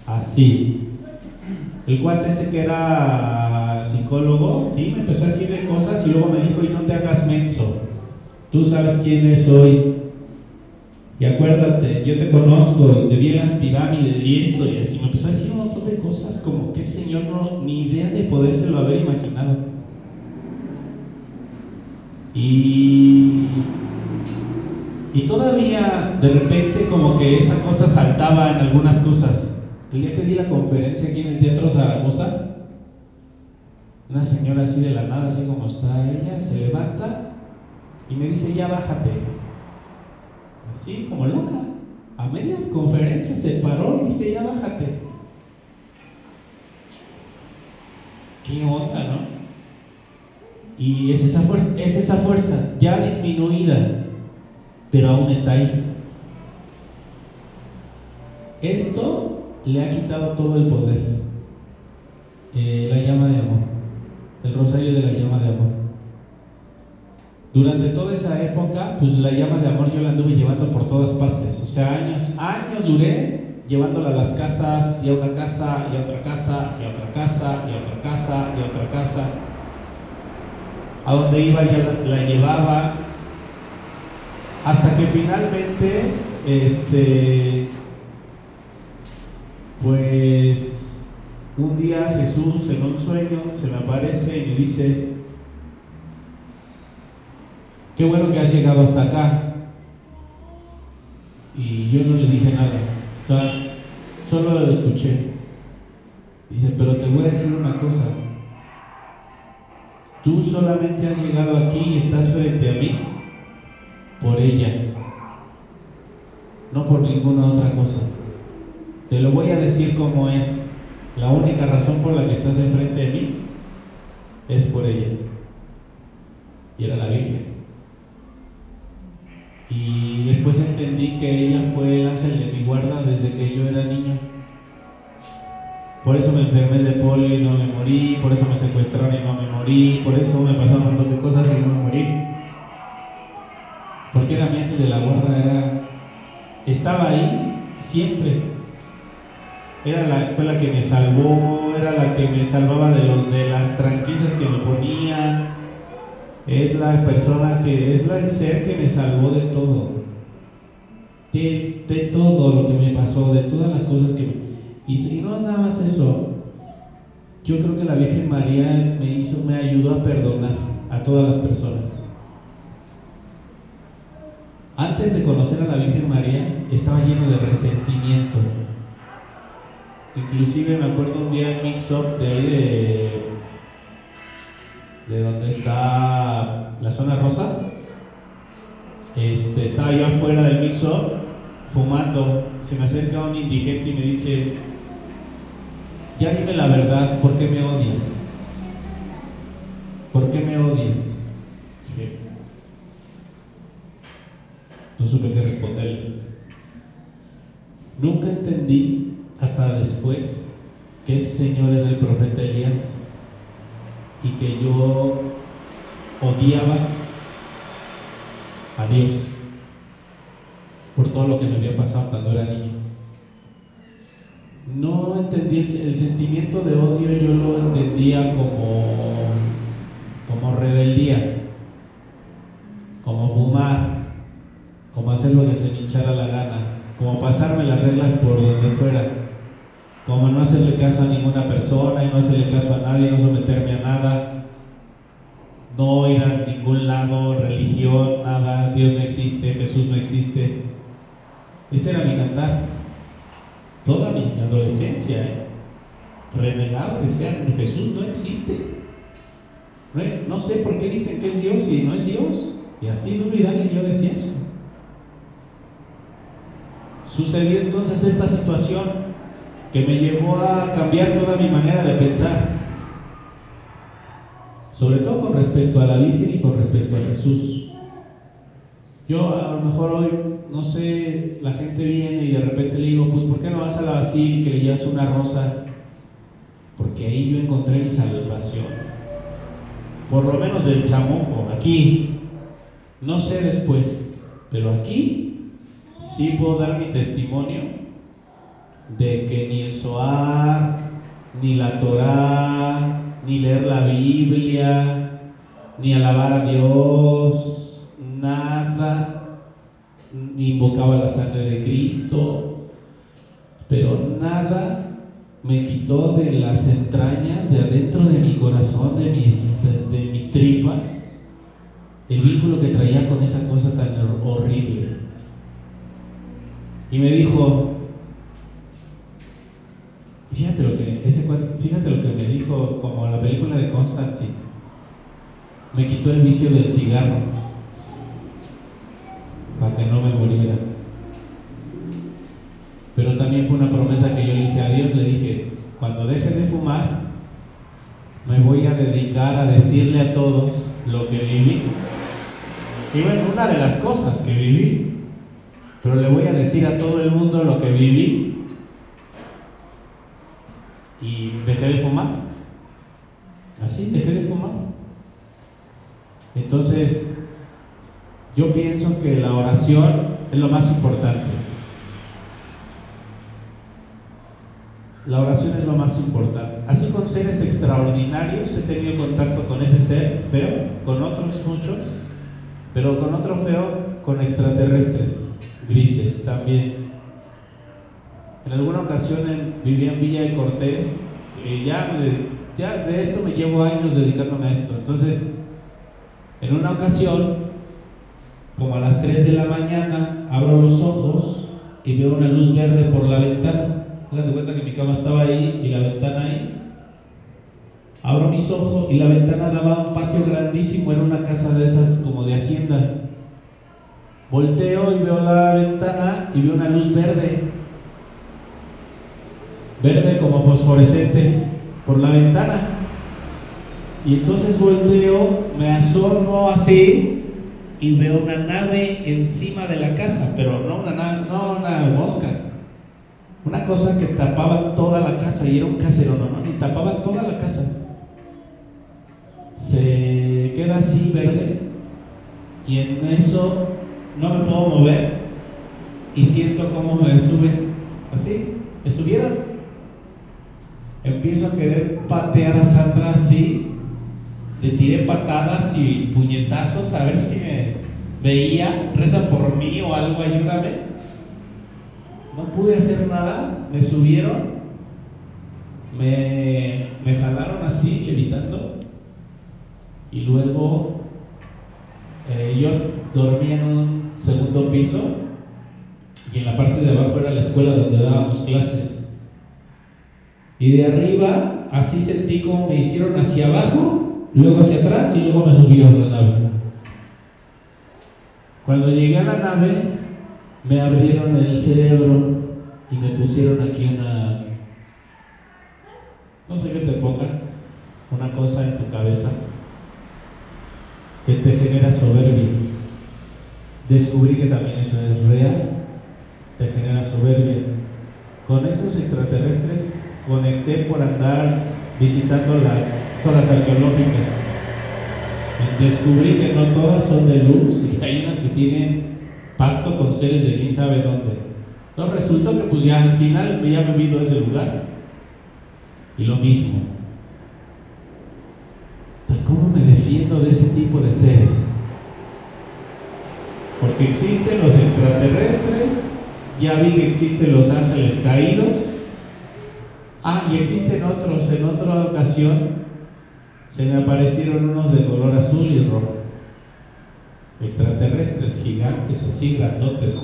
así. El cuate ese que era psicólogo, sí, me empezó a decir de cosas y luego me dijo, y no te hagas menso, tú sabes quién es hoy. Y acuérdate, yo te conozco y te vi en las pirámides y esto y así. Me empezó a decir un montón de cosas como que el Señor no, ni idea de podérselo haber imaginado. Y, y todavía de repente como que esa cosa saltaba en algunas cosas. El día que di la conferencia aquí en el Teatro Zaragoza, una señora así de la nada, así como está ella, se levanta y me dice, ya bájate. Así como loca. A media conferencia se paró y dice, ya bájate. ¿Qué onda, no? Y es esa fuerza, es esa fuerza ya disminuida, pero aún está ahí. Esto le ha quitado todo el poder. Eh, la llama de amor, el rosario de la llama de amor. Durante toda esa época, pues la llama de amor yo la anduve llevando por todas partes. O sea, años, años duré llevándola a las casas, y a una casa, y a otra casa, y a otra casa, y a otra casa, y a otra casa. A donde iba ya la, la llevaba. Hasta que finalmente, este, pues un día Jesús en un sueño se me aparece y me dice, qué bueno que has llegado hasta acá. Y yo no le dije nada, solo lo escuché. Dice, pero te voy a decir una cosa, tú solamente has llegado aquí y estás frente a mí por ella, no por ninguna otra cosa. Te lo voy a decir como es. La única razón por la que estás enfrente de mí es por ella. Y era la Virgen. Y después entendí que ella fue el ángel de mi guarda desde que yo era niño. Por eso me enfermé de polio y no me morí, por eso me secuestraron y no me morí, por eso me pasaron un montón de cosas y no me morí. Porque era mi ángel de la guarda, era estaba ahí siempre. Era la, fue la que me salvó, era la que me salvaba de los de las tranquillas que me ponían. Es la persona que es la, el ser que me salvó de todo. De, de todo lo que me pasó, de todas las cosas que me y, y no nada más eso. Yo creo que la Virgen María me hizo me ayudó a perdonar a todas las personas. Antes de conocer a la Virgen María estaba lleno de resentimiento. Inclusive me acuerdo un día en Mix Up de ahí de, de donde está la zona rosa. Este, estaba yo afuera del Mix Up fumando. Se me acerca un indigente y me dice, ya dime la verdad, ¿por qué me odias? ¿Por qué me odias? Dije, no supe qué responderle. Nunca entendí hasta después que ese señor era el profeta Elías y que yo odiaba a Dios por todo lo que me había pasado cuando era niño. No entendí el, sentimiento de odio, yo lo entendía como, como rebeldía, como fumar, hacer lo que se me hinchara la gana, como pasarme las reglas por donde fuera, como no hacerle caso a ninguna persona y no hacerle caso a nadie, no someterme a nada, no ir a ningún lado, religión, nada, Dios no existe, Jesús no existe. Ese era mi cantar. Toda mi adolescencia, ¿eh? Renegado decía, Jesús no existe. No, no sé por qué dicen que es Dios y no es Dios. Y así duro y dale, yo decía eso. Sucedió entonces esta situación que me llevó a cambiar toda mi manera de pensar. Sobre todo con respecto a la Virgen y con respecto a Jesús. Yo a lo mejor hoy, no sé, la gente viene y de repente le digo, pues ¿por qué no vas a la basílica y le llevas una rosa? Porque ahí yo encontré mi salvación. Por lo menos del chamuco, aquí. No sé después, pero aquí sí puedo dar mi testimonio de que ni el Zohar, ni la Torah, ni leer la Biblia, ni alabar a Dios, nada, ni invocaba la sangre de Cristo, pero nada me quitó de las entrañas, de adentro de mi corazón, de mis, de mis tripas, el vínculo que traía con esa cosa tan horrible. Y me dijo, fíjate lo que, fíjate lo que me dijo, como la película de Constantine, me quitó el vicio del cigarro para que no me muriera. Pero también fue una promesa que yo le hice a Dios, le dije, cuando deje de fumar, me voy a dedicar a decirle a todos lo que viví. Y bueno, una de las cosas que viví, pero le voy a decir a todo el mundo lo que viví y dejé de fumar. Así, dejé de fumar. Entonces, yo pienso que la oración es lo más importante. La oración es lo más importante. Así con seres extraordinarios he tenido contacto con ese ser feo, con otros muchos, pero con otro feo, con extraterrestres, grises también. En alguna ocasión vivía en Villa de Cortés, ya, ya de esto me llevo años dedicándome a esto. Entonces, en una ocasión, como a las 3 de la mañana, abro los ojos y veo una luz verde por la ventana. Hágate cuenta que mi cama estaba ahí y la ventana ahí. Abro mis ojos y la ventana daba un patio grandísimo, era una casa de esas como de hacienda. Volteo y veo la ventana y veo una luz verde. Verde como fosforescente por la ventana. Y entonces volteo, me asomo así y veo una nave encima de la casa, pero no una, no una mosca, una cosa que tapaba toda la casa y era un casero, no, no, y tapaba toda la casa. Se queda así verde y en eso no me puedo mover y siento cómo me suben. Así, me subieron. Empiezo a querer patear a Sandra así. Le tiré patadas y puñetazos a ver si me veía. Reza por mí o algo, ayúdame. No pude hacer nada, me subieron, me, me jalaron así, levitando, y luego eh, yo dormía segundo piso y en la parte de abajo era la escuela donde dábamos clases. Y de arriba, así sentí como me hicieron hacia abajo, luego hacia atrás y luego me subieron a la nave. Cuando llegué a la nave, me abrieron el cerebro y me pusieron aquí una, no sé qué te pongan, una cosa en tu cabeza que te genera soberbia. Descubrí que también eso es real, te genera soberbia. Con esos extraterrestres conecté por andar visitando las zonas arqueológicas. Descubrí que no todas son de luz y que hay unas que tienen pacto con seres de quién sabe dónde. Entonces resultó que pues ya al final me ya me ese lugar. Y lo mismo. ¿Cómo me defiendo de ese tipo de seres? Porque existen los extraterrestres, ya vi que existen los ángeles caídos. Ah, y existen otros. En otra ocasión se me aparecieron unos de color azul y rojo. Extraterrestres, gigantes, así grandotes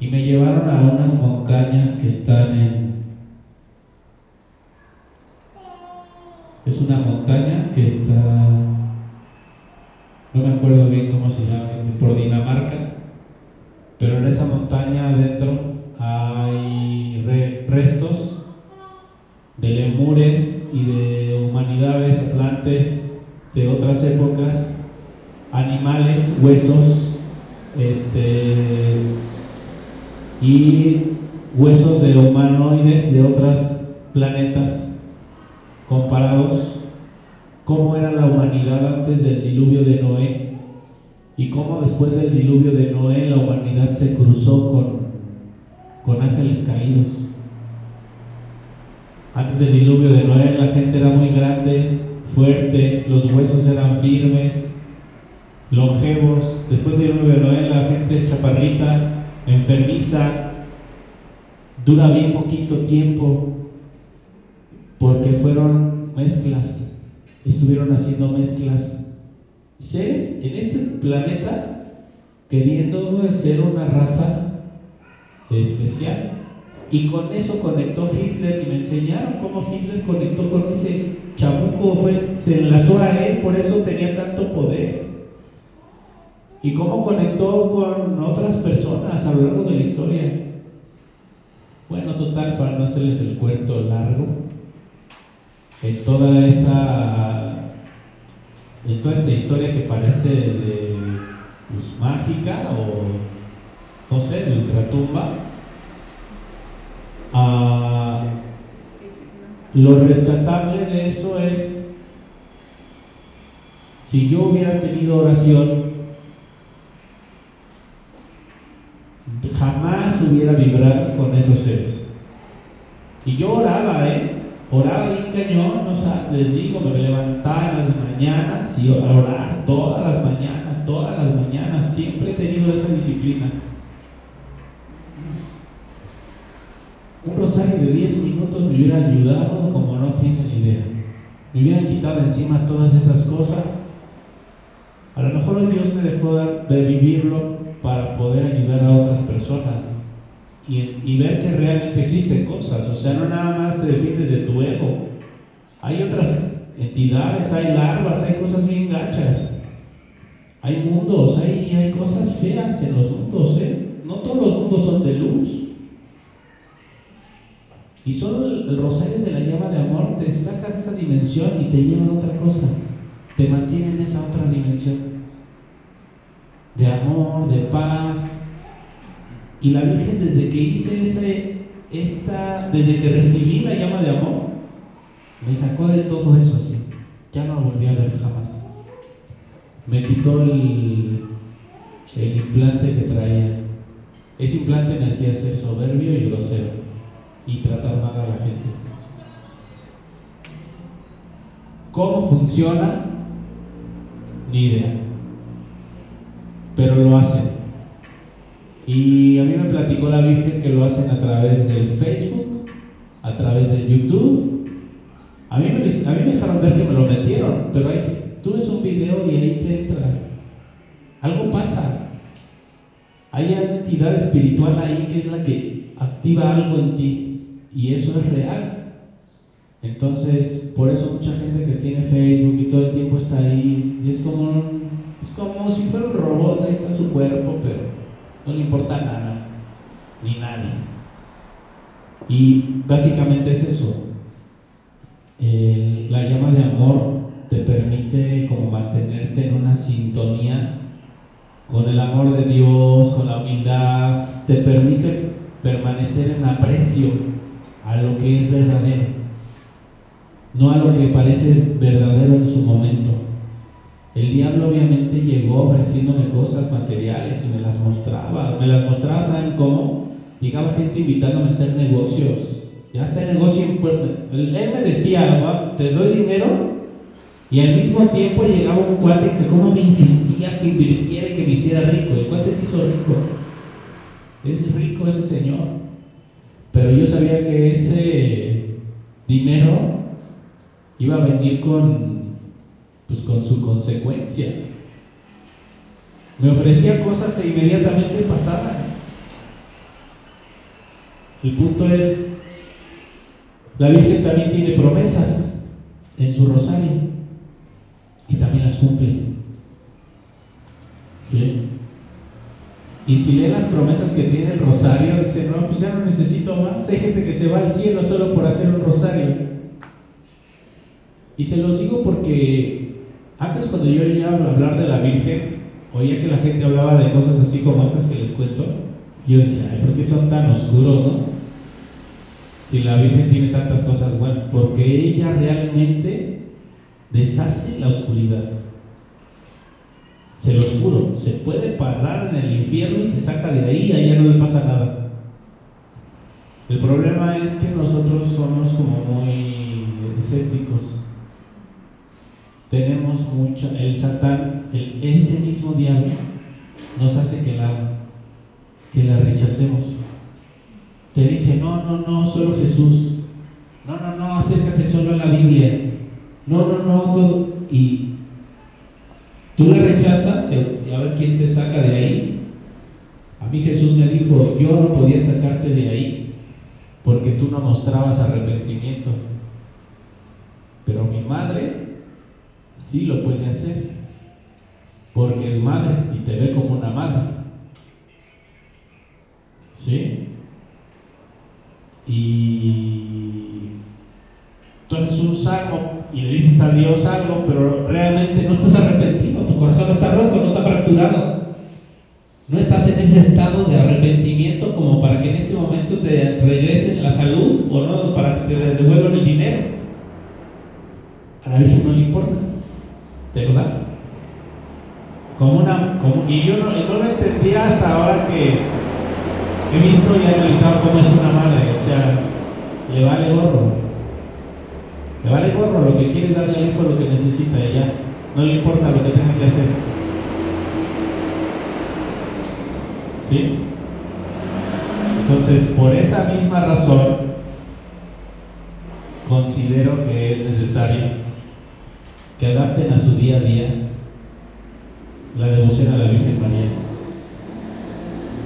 y me llevaron a unas montañas que están en... Es una montaña que está no me acuerdo bien cómo se llama, por Dinamarca, pero en esa montaña adentro hay restos de lemures y de humanidades, atlantes de otras épocas, animales, huesos, este, y huesos de humanoides de otros planetas comparados cómo era la humanidad antes del diluvio de Noé y cómo después del diluvio de Noé la humanidad se cruzó con, con ángeles caídos. Antes del diluvio de Noé la gente era muy grande, fuerte, los huesos eran firmes, longevos. Después del diluvio de Noé la gente es chaparrita, enfermiza, dura bien poquito tiempo, porque fueron mezclas, estuvieron haciendo mezclas. Seres en este planeta queriendo ser una raza especial. Y con eso conectó Hitler y me enseñaron cómo Hitler conectó con ese chabuco, fue, se enlazó a él, por eso tenía tanto poder. Y cómo conectó con otras personas a lo largo de la historia. Bueno, total, para no hacerles el cuento largo, en toda esa, en toda esta historia que parece de, pues, mágica o, no sé, de ultratumba, ah, lo rescatable de eso es, si yo hubiera tenido oración, jamás hubiera vibrado con esos seres. Y yo oraba, ¿eh? Oraba bien cañón, no sabes, les digo, me levantaba en las mañanas y orar todas las mañanas, todas las mañanas. Siempre he tenido esa disciplina. Un rosario de 10 minutos me hubiera ayudado como no tienen idea. Me hubieran quitado encima todas esas cosas. A lo mejor hoy Dios me dejó de vivirlo para poder ayudar a otras personas y, y, ver que realmente existen cosas. O sea, no nada más te defiendes de tu ego. Hay otras entidades, hay larvas, hay cosas bien gachas. Hay mundos, hay, hay cosas feas en los mundos, ¿eh? No todos los mundos son de luz. Y solo el, el rosario de la llama de amor te saca de esa dimensión y te lleva a otra cosa. Te mantiene en esa otra dimensión. De amor, de paz, y la Virgen desde que hice ese, esta, desde que recibí la llama de amor, me sacó de todo eso así. Ya no lo volví a ver jamás. Me quitó el, el implante que traía. Ese implante me hacía ser soberbio y grosero y tratar mal a la gente. ¿Cómo funciona? Ni idea. Pero lo hacen. Y a mí me platicó la Virgen que lo hacen a través del Facebook, a través de YouTube. A mí me, dejaron ver que me lo metieron, pero ahí tú ves un video y ahí te entra. Algo pasa. Hay una entidad espiritual ahí que es la que activa algo en ti. Y eso es real. Entonces, por eso mucha gente que tiene Facebook y todo el tiempo está ahí, y es como es como si fuera un robot, ahí está su cuerpo, pero no le importa nada, ni nadie. Y básicamente es eso. La llama de amor te permite como mantenerte en una sintonía con el amor de Dios, con la humildad, te permite permanecer en aprecio a lo que es verdadero, no a lo que parece verdadero en su momento. El diablo obviamente llegó ofreciéndome cosas materiales y me las mostraba. Me las mostraba, ¿saben cómo? Llegaba gente invitándome a hacer negocios. Ya está el negocio en Él me decía, te doy dinero. Y al mismo tiempo llegaba un cuate que como me insistía que invirtiera y que me hiciera rico. El cuate se hizo rico. Es rico ese señor. Pero yo sabía que ese dinero iba a venir con pues con su consecuencia. Me ofrecía cosas e inmediatamente pasaban. El punto es, la Virgen también tiene promesas en su rosario y también las cumple. Y si leen las promesas que tiene el rosario, dicen, no, pues ya no necesito más. Hay gente que se va al cielo solo por hacer un rosario. Y se los digo porque antes cuando yo oía hablar de la Virgen, oía que la gente hablaba de cosas así como estas que les cuento, yo decía, ay, ¿por qué son tan oscuros, no? Si la Virgen tiene tantas cosas buenas, porque ella realmente deshace la oscuridad. Se los juro, se puede parar en el infierno y te saca de ahí, a ella no le pasa nada. El problema es que nosotros somos como muy escépticos. Tenemos mucha, el Satán, ese mismo diablo, nos hace que la, que la rechacemos. Te dice, no, no, no, solo Jesús. No, no, no, acércate solo a la Biblia. No, no, no. Y tú la rechazas y a ver quién te saca de ahí. A mí Jesús me dijo, yo no podía sacarte de ahí porque tú no mostrabas arrepentimiento. Pero mi madre sí lo puede hacer, porque es madre y te ve como una madre. ¿Sí? Y tú haces un salmo y le dices a Dios algo, pero realmente no estás arrepentido, tu corazón está roto, no está fracturado. No estás en ese estado de arrepentimiento como para que en este momento te regresen la salud o no para que te devuelvan el dinero. A la Virgen no le importa, da. Como una, y yo no, no lo entendía hasta ahora que he visto y analizado cómo es una madre, o sea, le vale gorro. Le vale gorro lo que quiere darle al hijo lo que necesita y ya. No le importa lo que tenga que hacer. ¿Sí? Entonces, por esa misma razón, considero que es necesario que adapten a su día a día la devoción a la Virgen María.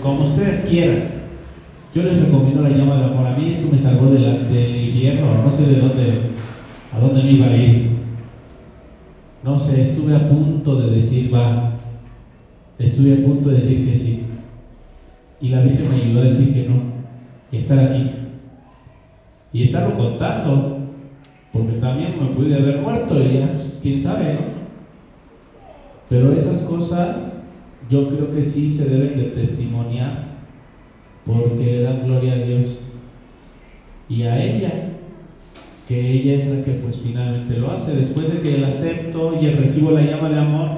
Como ustedes quieran. Yo les recomiendo la llama de amor. A mí esto me salvó del infierno, no sé de dónde, a dónde me iba a ir. No sé, estuve a punto de decir va. Estuve a punto de decir que sí. Y la Virgen me ayudó a decir que no. Y estar aquí. Y estarlo contando. Porque también me pude haber muerto y ya, pues, quién sabe, ¿no? Pero esas cosas yo creo que sí se deben de testimoniar porque le dan gloria a Dios y a ella, que ella es la que pues finalmente lo hace. Después de que el acepto y recibo la llama de amor,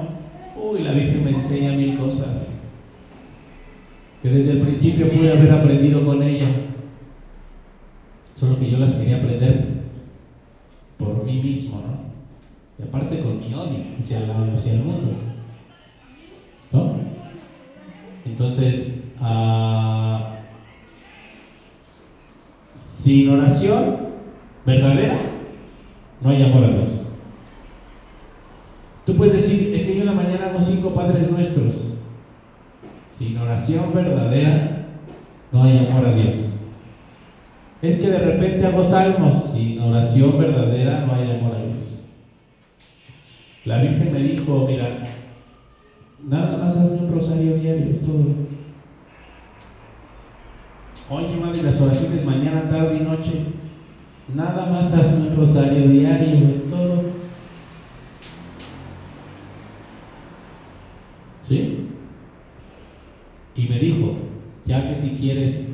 uy, la Virgen me enseña mil cosas que desde el principio pude haber aprendido con ella, solo que yo las quería aprender por mí mismo, ¿no? Y aparte con mi odio hacia, la, hacia el mundo. ¿No? Entonces, uh, sin oración verdadera, no hay amor a Dios. Tú puedes decir, es que yo en la mañana hago cinco padres nuestros. Sin oración verdadera, no hay amor a Dios. Es que de repente hago salmos. Sin oración verdadera, no hay amor a Dios. La Virgen me dijo, mira, nada más hazme un rosario diario, es todo. Oye, madre, las oraciones mañana, tarde y noche. Nada más hazme un rosario diario, es todo. ¿Sí? Y me dijo, ya que si quieres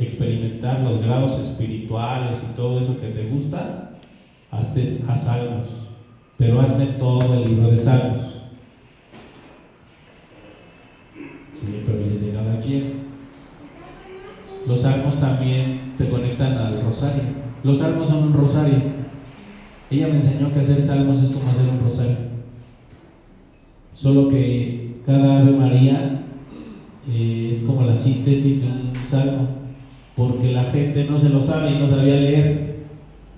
experimentar los grados espirituales y todo eso que te gusta, hazte a salmos, pero hazme todo el libro de salmos. Sí, pero es de cada quien. Los salmos también te conectan al rosario. Los salmos son un rosario. Ella me enseñó que hacer salmos es como hacer un rosario. Solo que cada Ave María eh, es como la síntesis de un salmo, porque la gente no se lo sabe y no sabía leer.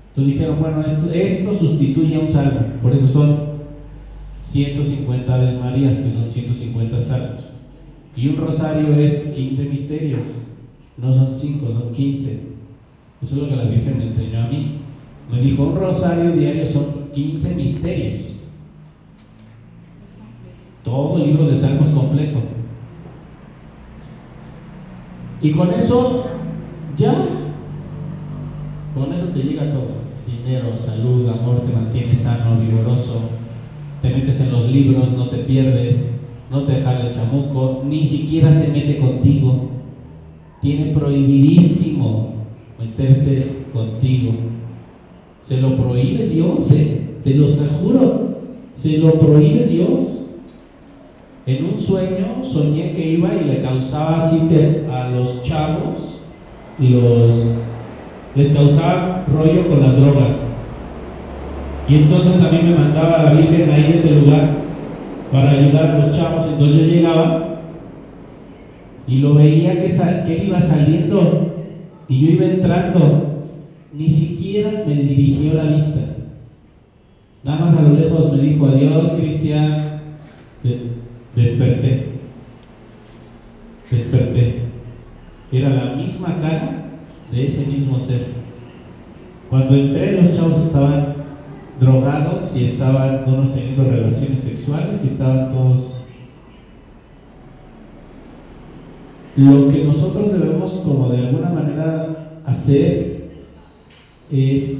Entonces dijeron, bueno, esto, sustituye a un salmo, por eso son 150 Aves Marías, que son 150 salmos. Y un rosario es 15 misterios, no son 5, son 15. Eso es lo que la Virgen me enseñó a mí. Me dijo, un rosario diario son 15 misterios. Todo el libro de Salmos completo. Y con eso, con eso te llega todo. Dinero, salud, amor, te mantiene sano, vigoroso. Te metes en los libros, no te pierdes. no te jala el chamuco, ni siquiera se mete contigo. Tiene prohibidísimo meterse contigo. Se lo prohíbe Dios, ¿eh? se los juro, se lo prohíbe Dios. En un sueño soñé que iba y le causaba así a los chavos, los, les causaba rollo con las drogas. Y entonces a mí me mandaba la Virgen ahí ese lugar para ayudar a los chavos. Entonces yo llegaba y lo veía que, que él iba saliendo y yo iba entrando. Ni siquiera me dirigió la vista. Nada más a lo lejos me dijo, adiós Cristian. desperté. Desperté. Era la misma cara de ese mismo ser. Cuando entré los chavos estaban drogados y estaban unos teniendo relaciones sexuales y estaban todos... Lo que nosotros debemos como de alguna manera hacer es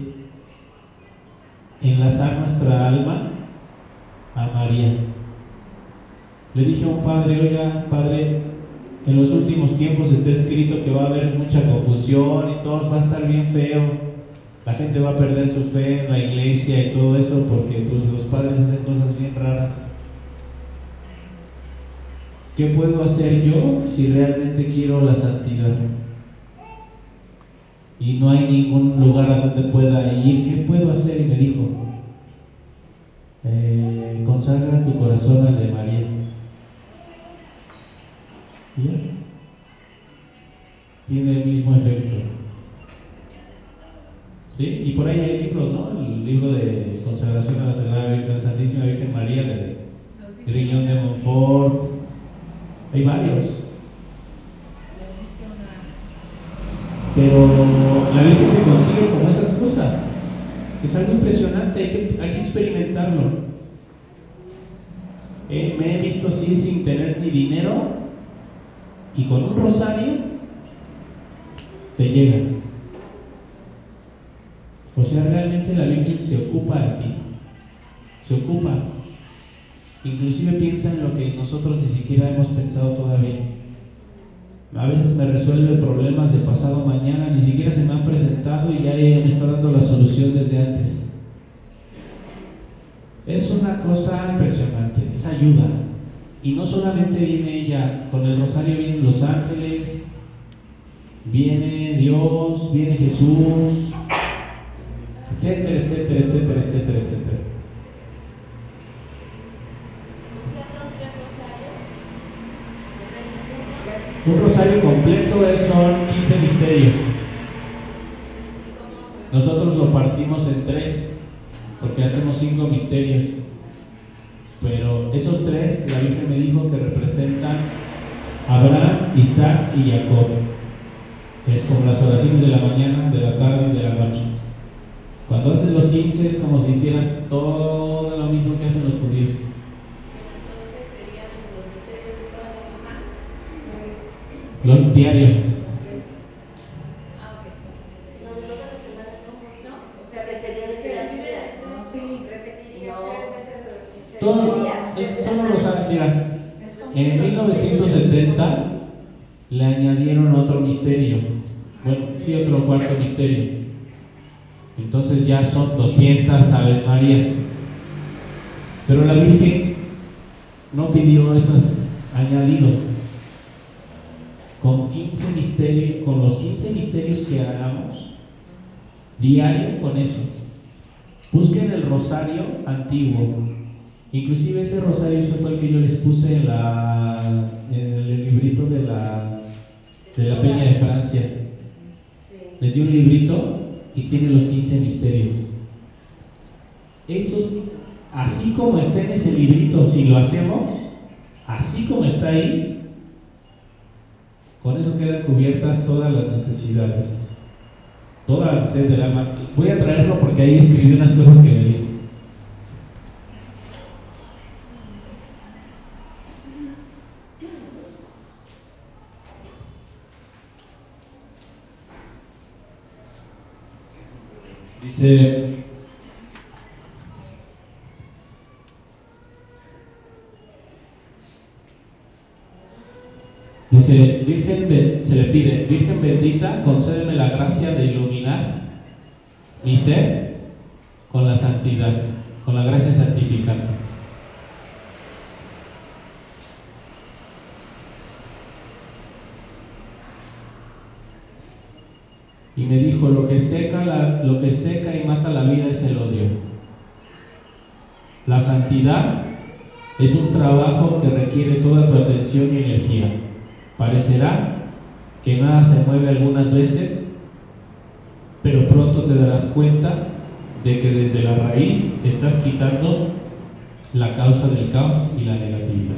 enlazar nuestra alma a María. Le dije a un padre, oiga, padre, en los últimos tiempos está escrito que va a haber mucha confusión y todo va a estar bien feo. La gente va a perder su fe en la iglesia y todo eso porque pues, los padres hacen cosas bien raras. ¿Qué puedo hacer yo si realmente quiero la santidad? Y no hay ningún lugar a donde pueda ir. ¿Qué puedo hacer? Y me dijo, eh, consagra tu corazón al María. Tiene el mismo efecto. ¿Sí? Y por ahí hay libros, ¿no? El libro de consagración a la Sagrada Virgen, Santísima Virgen María de Grillón de Montfort. Hay varios. Pero la Virgen te consigue como esas cosas. Es algo impresionante, hay que, hay que experimentarlo. Eh, me he visto así sin tener ni dinero y con un rosario te llega. O sea, realmente la Virgen se ocupa de ti. Se ocupa. Inclusive piensa en lo que nosotros ni siquiera hemos pensado todavía. A veces me resuelve problemas de pasado mañana, ni siquiera se me han presentado y ya me está dando la solución desde antes. Es una cosa impresionante, es ayuda. Y no solamente viene ella, con el rosario vienen los ángeles, viene Dios, viene Jesús, etcétera, etcétera, etcétera, etcétera, etcétera. O sea, son tres rosarios. Un rosario completo son 15 misterios. Nosotros lo partimos en tres, porque hacemos cinco misterios. Pero esos tres, la Virgen me dijo que representan Abraham, Isaac y Jacob. Es como las oraciones de la mañana, de la tarde y de la noche. Cuando haces los 15 es como si hicieras todo lo mismo que hacen los judíos. Entonces serían los misterios de toda la semana. Los diarios. Ah, ok. No, de toda la semana no. ¿No? O sea, repetirías tres días. No, sí. Repetirías tres veces los misterios Todo, es solo Rosario, mira. En 1970 le añadieron otro misterio. Bueno, sí, otro cuarto misterio. Entonces ya son 200 Aves Marías. Pero la Virgen no pidió esas añadido. Con 15 misterios, con los 15 misterios que hagamos, diario con eso. Busquen el rosario antiguo. Inclusive ese rosario ese fue el que yo les puse en, la, en el librito de la, de la Peña de Francia. Les di un librito y tiene los 15 misterios. Esos, así como está en ese librito, si lo hacemos, así como está ahí, con eso quedan cubiertas todas las necesidades. Todas las necesidades del alma. Voy a traerlo porque ahí escribí unas cosas que me dijo. Dice, Virgen se le pide, Virgen bendita, concédeme la gracia de iluminar mi ser con la santidad, con la gracia santificante. Y me lo que, seca lo que seca y mata la vida es el odio. La santidad es un trabajo que requiere toda tu atención y energía. Parecerá que nada se mueve algunas veces, pero pronto te darás cuenta de que desde la raíz estás quitando la causa del caos y la negatividad.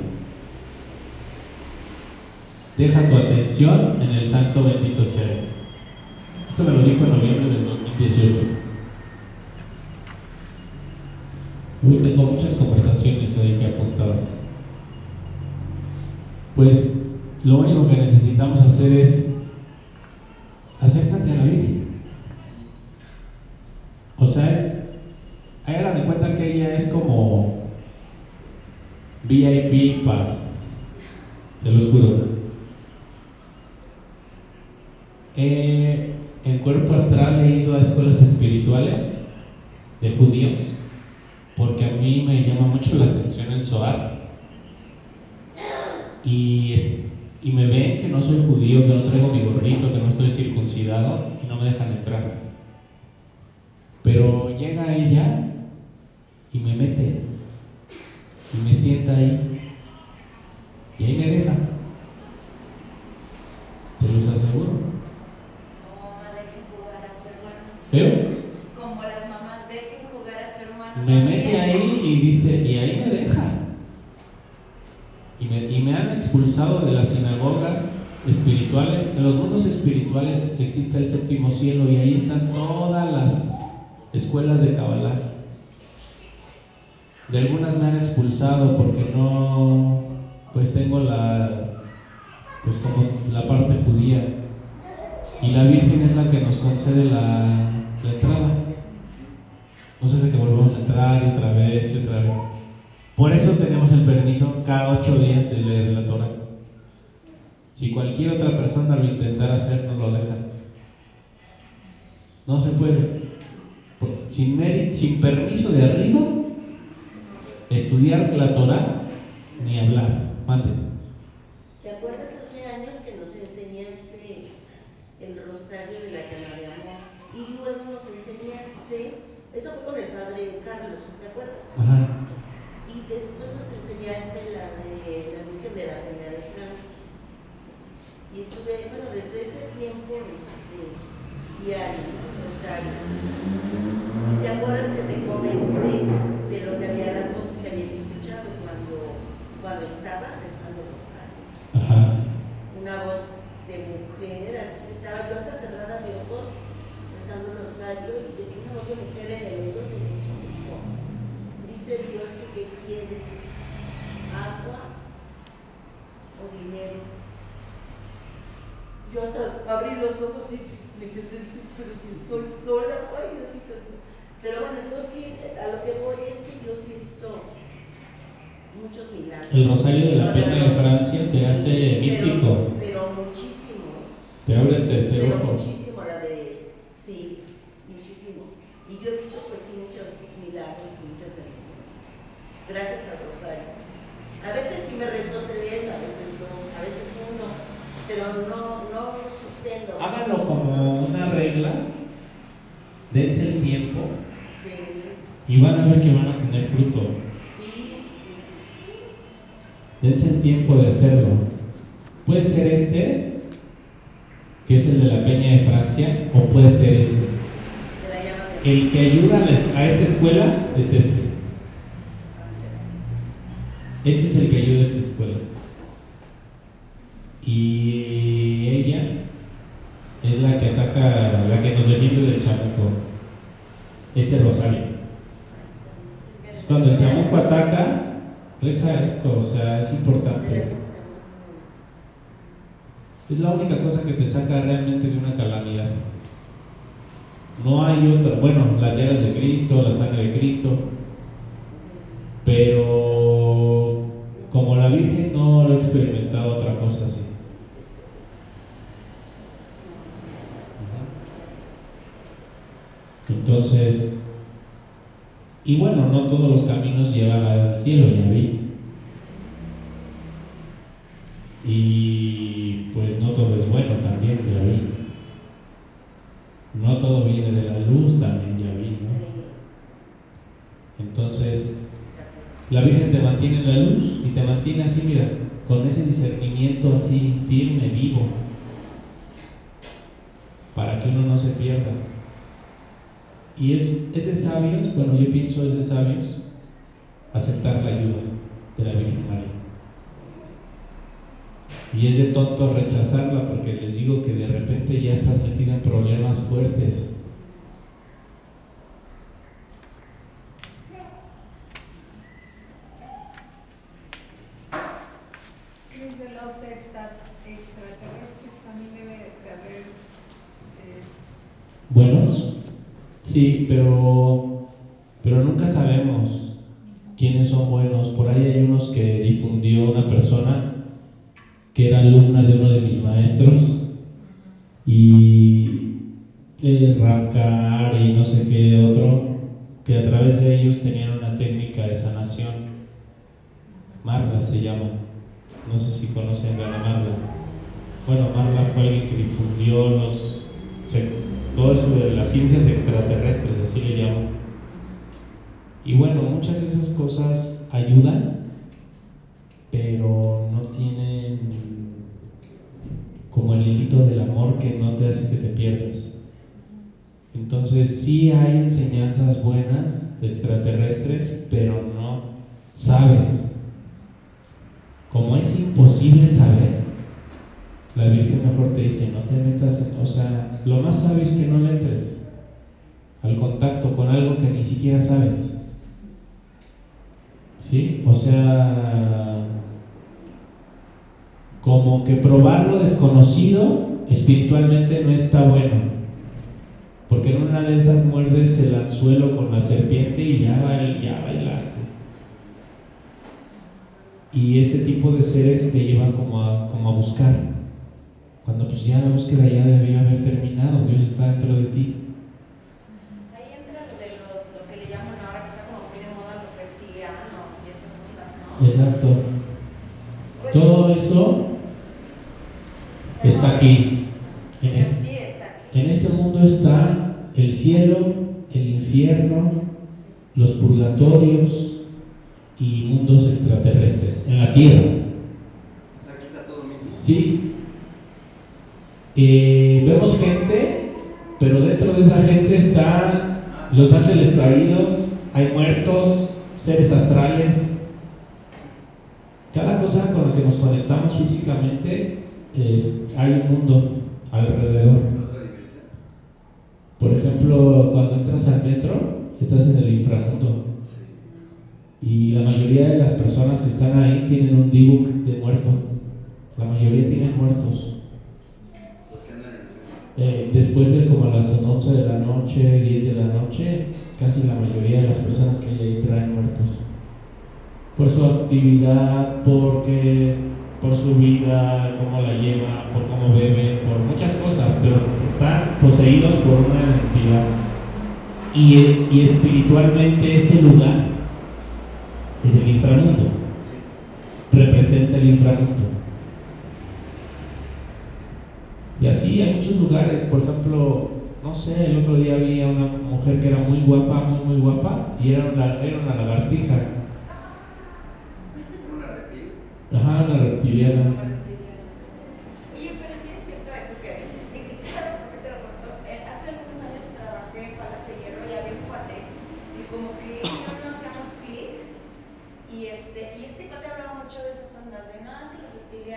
Deja tu atención en el santo bendito sea. Esto me lo dijo en noviembre del 2018. Hoy tengo muchas conversaciones ahí que apuntadas. Pues lo único que necesitamos hacer es acércate a la Virgen. O sea, es, hagan de cuenta que ella es como VIP paz, se los juro. Eh, en cuerpo astral he ido a escuelas espirituales de judíos porque a mí me llama mucho la atención el Zohar y, y me ven que no soy judío, que no traigo mi gorrito, que no estoy circuncidado y no me dejan entrar. Pero llega ella y me mete y me sienta ahí y ahí me deja. Te los aseguro. Como mamá dejen jugar a su hermano. ¿Veo? Como las mamás dejen jugar a su hermano. Me mete ahí y dice, y ahí me deja. Y me, y me han expulsado de las sinagogas espirituales. En los mundos espirituales existe el séptimo cielo y ahí están todas las escuelas de Kabbalah. De algunas me han expulsado porque no, pues tengo la, pues como la parte judía. Y la Virgen es la que nos concede la, la entrada. No sé si que volvemos a entrar y otra vez y otra vez. Por eso tenemos el permiso cada ocho días de leer la Torah. Si cualquier otra persona lo intentara hacer, no lo dejan. No se puede. Sin, sin permiso de arriba, estudiar la Torah ni hablar. Mande. ¿Te acuerdas hace años que nos enseñaste el rosario de la cana de amor? Y luego nos enseñaste, esto fue con el padre Carlos, ¿te acuerdas? Ajá. Y después nos enseñaste la de la Virgen de la Peña de Francia. Y estuve, bueno, desde ese tiempo, este, diario, ¿no? El rosario. Y te acuerdas que te comenté de lo que había, las voces que había escuchado cuando, cuando estaba rezando el rosario. Ajá. Una voz de mujer, así estaba yo hasta cerrada de ojos rezando el rosario y de, voz de mujer en el oído me dijo, dice Dios que qué quieres, agua o dinero. Yo hasta abrí los ojos y me quedé, pero si estoy sola, ay mío. Pero bueno, yo sí, a lo que voy es que yo sí he visto muchos milagros. El rosario de la Peña de Francia te hace místico. Pero, muchísimo, ¿eh? Te abre el tercer pero ojo. muchísimo la de, sí, muchísimo. Y yo he visto pues sí muchos milagros y muchas bendiciones. Gracias al rosario. A veces sí me rezo tres, a veces dos, a veces uno, pero no, no lo suspendo. Háganlo como una regla, dense el tiempo sí. y van a ver que van a tener fruto. Sí, sí. Dense el tiempo de hacerlo. Puede ser este, que es el de la Peña de Francia, o puede ser este. El que ayuda a, esta escuela es este. Este es el que ayuda a esta escuela. Y ella es la que ataca, la que nos defiende del chamuco. Este rosario. Cuando el chamuco ataca, reza esto, o sea, es importante. Es la única cosa que te saca realmente de una calamidad. No hay otra, bueno, las llagas de Cristo, la sangre de Cristo, pero como la Virgen no lo he experimentado otra cosa así. Entonces, y bueno, no todos los caminos llevan al cielo, ya vi. Y pues no todo es bueno también, ya vi. No todo viene de la luz, también ya vi, ¿no? Entonces, la Virgen te mantiene en la luz y te mantiene así, mira, con ese discernimiento así firme, vivo, para que uno no se pierda. Y es, es de sabios, bueno, yo pienso es de sabios aceptar la ayuda de la Virgen María. Y es de tontos rechazarla porque les digo que de repente ya estás metido en problemas fuertes. Cris, de los extra- extraterrestres también debe de haber eh, Buenos, sí, pero, pero nunca sabemos quiénes son buenos. Por ahí hay unos que difundió una persona que era alumna de uno de mis maestros y eh, Ramcar y no sé qué otro, que a través de ellos tenían una técnica de sanación. Marla se llama. No sé si conocen a Marla. Bueno, Marla fue alguien que difundió los todo eso de las ciencias extraterrestres, así le llamo. Y bueno, muchas de esas cosas ayudan, pero no tienen como el hilito del amor que no te hace que te pierdas. Entonces sí hay enseñanzas buenas de extraterrestres, pero no sabes. Como es imposible saber, la Virgen mejor te dice, no te metas en, o sea, lo más sabio es que no le entres al contacto con algo que ni siquiera sabes. ¿Sí? O sea, como que probar lo desconocido espiritualmente no está bueno. Porque en una de esas muerdes el anzuelo con la serpiente y ya, bail- ya bailaste. Y este tipo de seres te llevan como a, como a buscar. Cuando pues ya la búsqueda ya debía haber terminado, Dios está dentro de ti. Ahí entra lo de los, lo que le llaman ahora que está como muy de moda los reptilianos y esas ondas, ¿no? Exacto. Todo eso está aquí. En, O sea, es- sí está aquí. en este mundo está cielo, el infierno, los purgatorios y mundos extraterrestres. En la tierra. Sea, aquí está todo mismo. Sí. Eh, vemos gente, pero dentro de esa gente están los ángeles caídos, hay muertos, seres astrales. Cada cosa con la que nos conectamos físicamente, es- hay un mundo alrededor. Por ejemplo, cuando entras al metro, estás en el inframundo. Y la mayoría de las personas que están ahí tienen un dibuc de muerto. La mayoría tienen muertos. Eh, después de como a las 11 de la noche, 10 de la noche, casi la mayoría de las personas que hay ahí traen muertos. Por su actividad, porque por su vida, cómo la llevan, por cómo beben, por muchas cosas, pero están poseídos por una entidad. Y, espiritualmente ese lugar es el inframundo, representa el inframundo. Y así hay muchos lugares, por ejemplo, no sé, el otro día vi a una mujer que era muy guapa, muy, muy guapa, y era una, era una lagartija. Ajá, una reptiliana. Como reptilianas, ¿no? Oye, pero sí es cierto eso que dices. Digo, Es que sabes por qué te lo cuento. Eh, hace algunos años trabajé en Palacio de Hierro y había un cuate que como que él y yo no hacíamos clic. Y este, y este cuate hablaba mucho de esas ondas, de no, es que los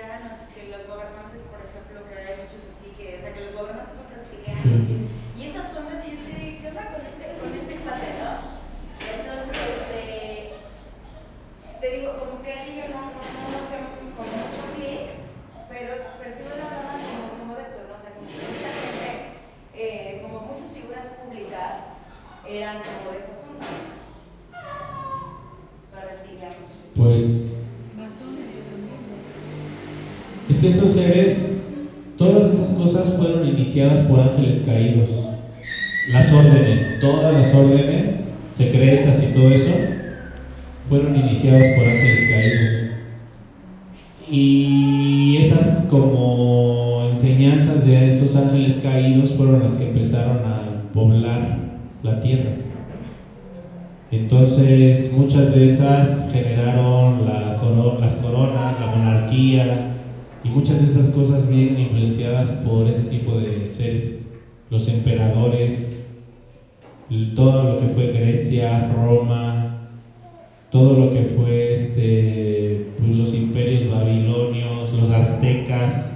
que los gobernantes, por ejemplo, que hay muchos así, que, o sea, que los gobernantes son reptilianos, Sí. y, y esas ondas, y yo sé, ¿qué onda con este, con este cuate, no? Entonces, este, te digo, como que él y yo no, no, no, no hacíamos como mucho clic, pero, pero te digo, él hablaba como, como de eso, ¿no? O sea, como que mucha gente, eh, como muchas figuras públicas eran como de esas ondas. O sea, reptilianos. Pues masones también. Es que esos seres, todas esas cosas fueron iniciadas por ángeles caídos. las órdenes, todas las órdenes secretas y todo eso, fueron iniciados por ángeles caídos. Y esas como enseñanzas de esos ángeles caídos fueron las que empezaron a poblar la tierra. Entonces muchas de esas generaron la las coronas, la monarquía y muchas de esas cosas vienen influenciadas por ese tipo de seres. Los emperadores, todo lo que fue Grecia, Roma, todo lo que fue este, pues, los imperios babilonios, los aztecas,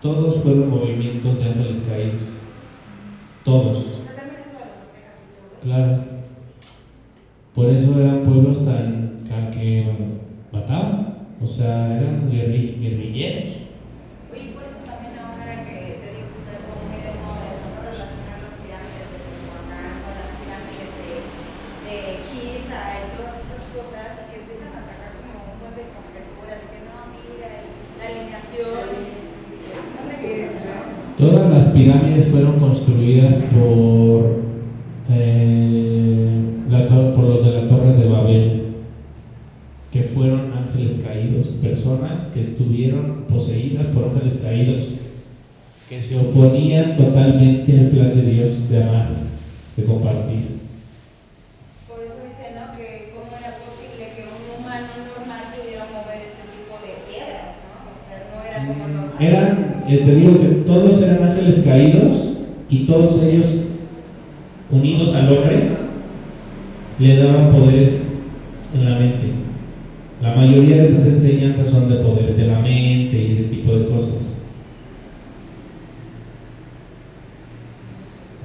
todos fueron movimientos de ángeles caídos. Todos. O sea, también eso de los aztecas y todo eso. Claro. Por eso eran pueblos tan que mataban. O sea, eran guerrilleros. Oye, por eso también ahora que te digo que está como muy de moda eso, ¿no? Relacionar las pirámides de Teotihuacán con las pirámides de, de Giza y todas esas cosas, que empiezan a sacar como un buen de conjeturas de que no, mira, y la alineación. No sé si es Todas las pirámides fueron construidas por, que estuvieron poseídas por ángeles caídos, que se oponían totalmente al plan de Dios de amar, de compartir. Por eso dicen, ¿no? Que cómo era posible que un humano normal pudiera mover ese tipo de piedras, ¿no? O sea, no era como mm, normal. Eran, eh, te digo que todos eran ángeles caídos y todos ellos unidos al hombre le daban poderes en la mente. La mayoría de esas enseñanzas son de poderes de la mente y ese tipo de cosas.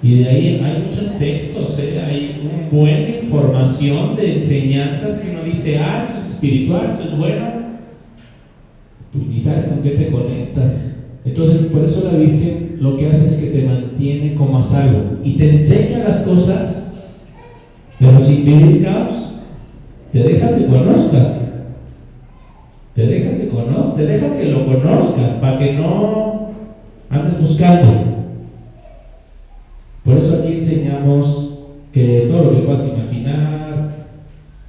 Y de ahí hay muchos textos, ¿eh? hay un buen de información de enseñanzas que uno dice, ah, esto es espiritual, esto es bueno, pues ni sabes con qué te conectas. Entonces, por eso la Virgen lo que hace es que te mantiene como a salvo y te enseña las cosas, pero sin vivir caos. Te deja que conozcas. Te deja que conozcas, te deja que lo conozcas para que no andes buscando. Por eso aquí enseñamos que todo lo que puedas imaginar,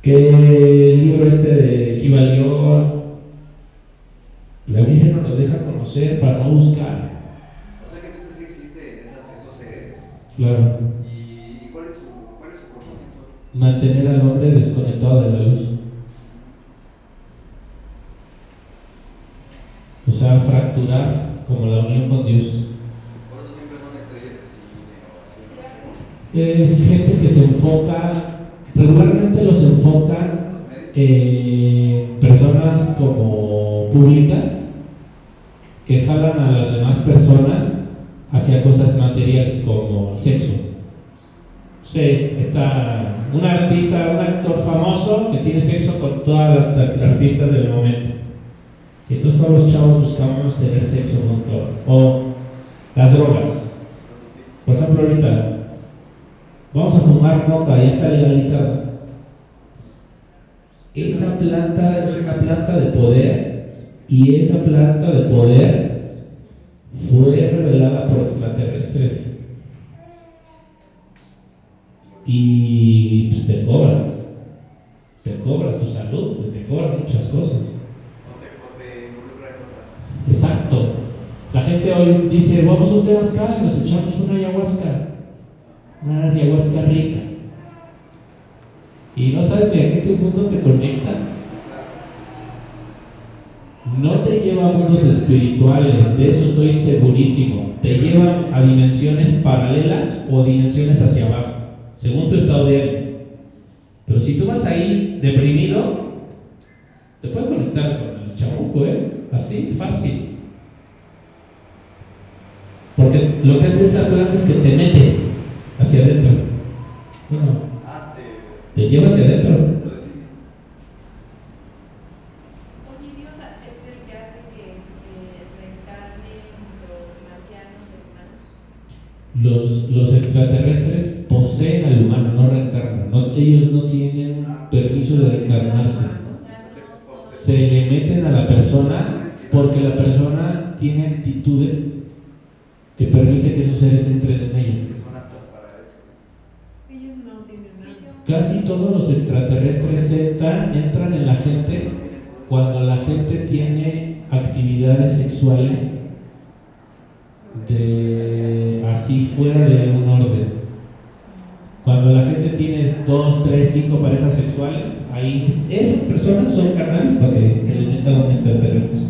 que el libro este de Kibalión, la Virgen nos lo deja conocer para no buscar. O sea que entonces sí existen esas, esos seres. Claro. ¿Y, y cuál, es su, cuál es su propósito? Mantener al hombre desconectado de la luz. O sea, fracturar como la unión con Dios. Por eso siempre son estrellas de cine o así. Es gente que se enfoca, regularmente los enfocan en personas como públicas que jalan a las demás personas hacia cosas materiales como el sexo. Sí, está un artista, un actor famoso que tiene sexo con todas las artistas del momento. Entonces todos los chavos buscamos tener sexo junto. O las drogas. Por ejemplo, ahorita vamos a fumar mota, ya está legalizada. Esa planta es una planta de poder y esa planta de poder fue revelada por extraterrestres. Y pues, te cobran. Te cobra tu salud, te cobran muchas cosas. O te, o te involucra en otras. Exacto. La gente hoy dice, vamos a un temazcal y nos echamos una ayahuasca. Una ayahuasca rica. Y no sabes ni a qué mundo te conectas. No te lleva a mundos espirituales, de eso estoy segurísimo. Te lleva a dimensiones paralelas o dimensiones hacia abajo, según tu estado de ánimo. Pero si tú vas ahí deprimido, te puede conectar con chamuco, ¿eh? Así, fácil. Porque lo que hace esa planta es que te mete hacia adentro. Bueno, Ah, te, lleva hacia adentro. los marcianos en humanos. Los, los extraterrestres poseen al humano, no reencarnan. No, ellos no tienen Ah, permiso de reencarnarse se le meten a la persona porque la persona tiene actitudes que permite que esos seres entren en ella. Ellos no tienen. Casi todos los extraterrestres entran en la gente cuando la gente tiene actividades sexuales de así fuera de un orden. Cuando la gente tiene dos, tres, cinco parejas sexuales, ahí es- esas personas son canales para que se les meta un extraterrestre.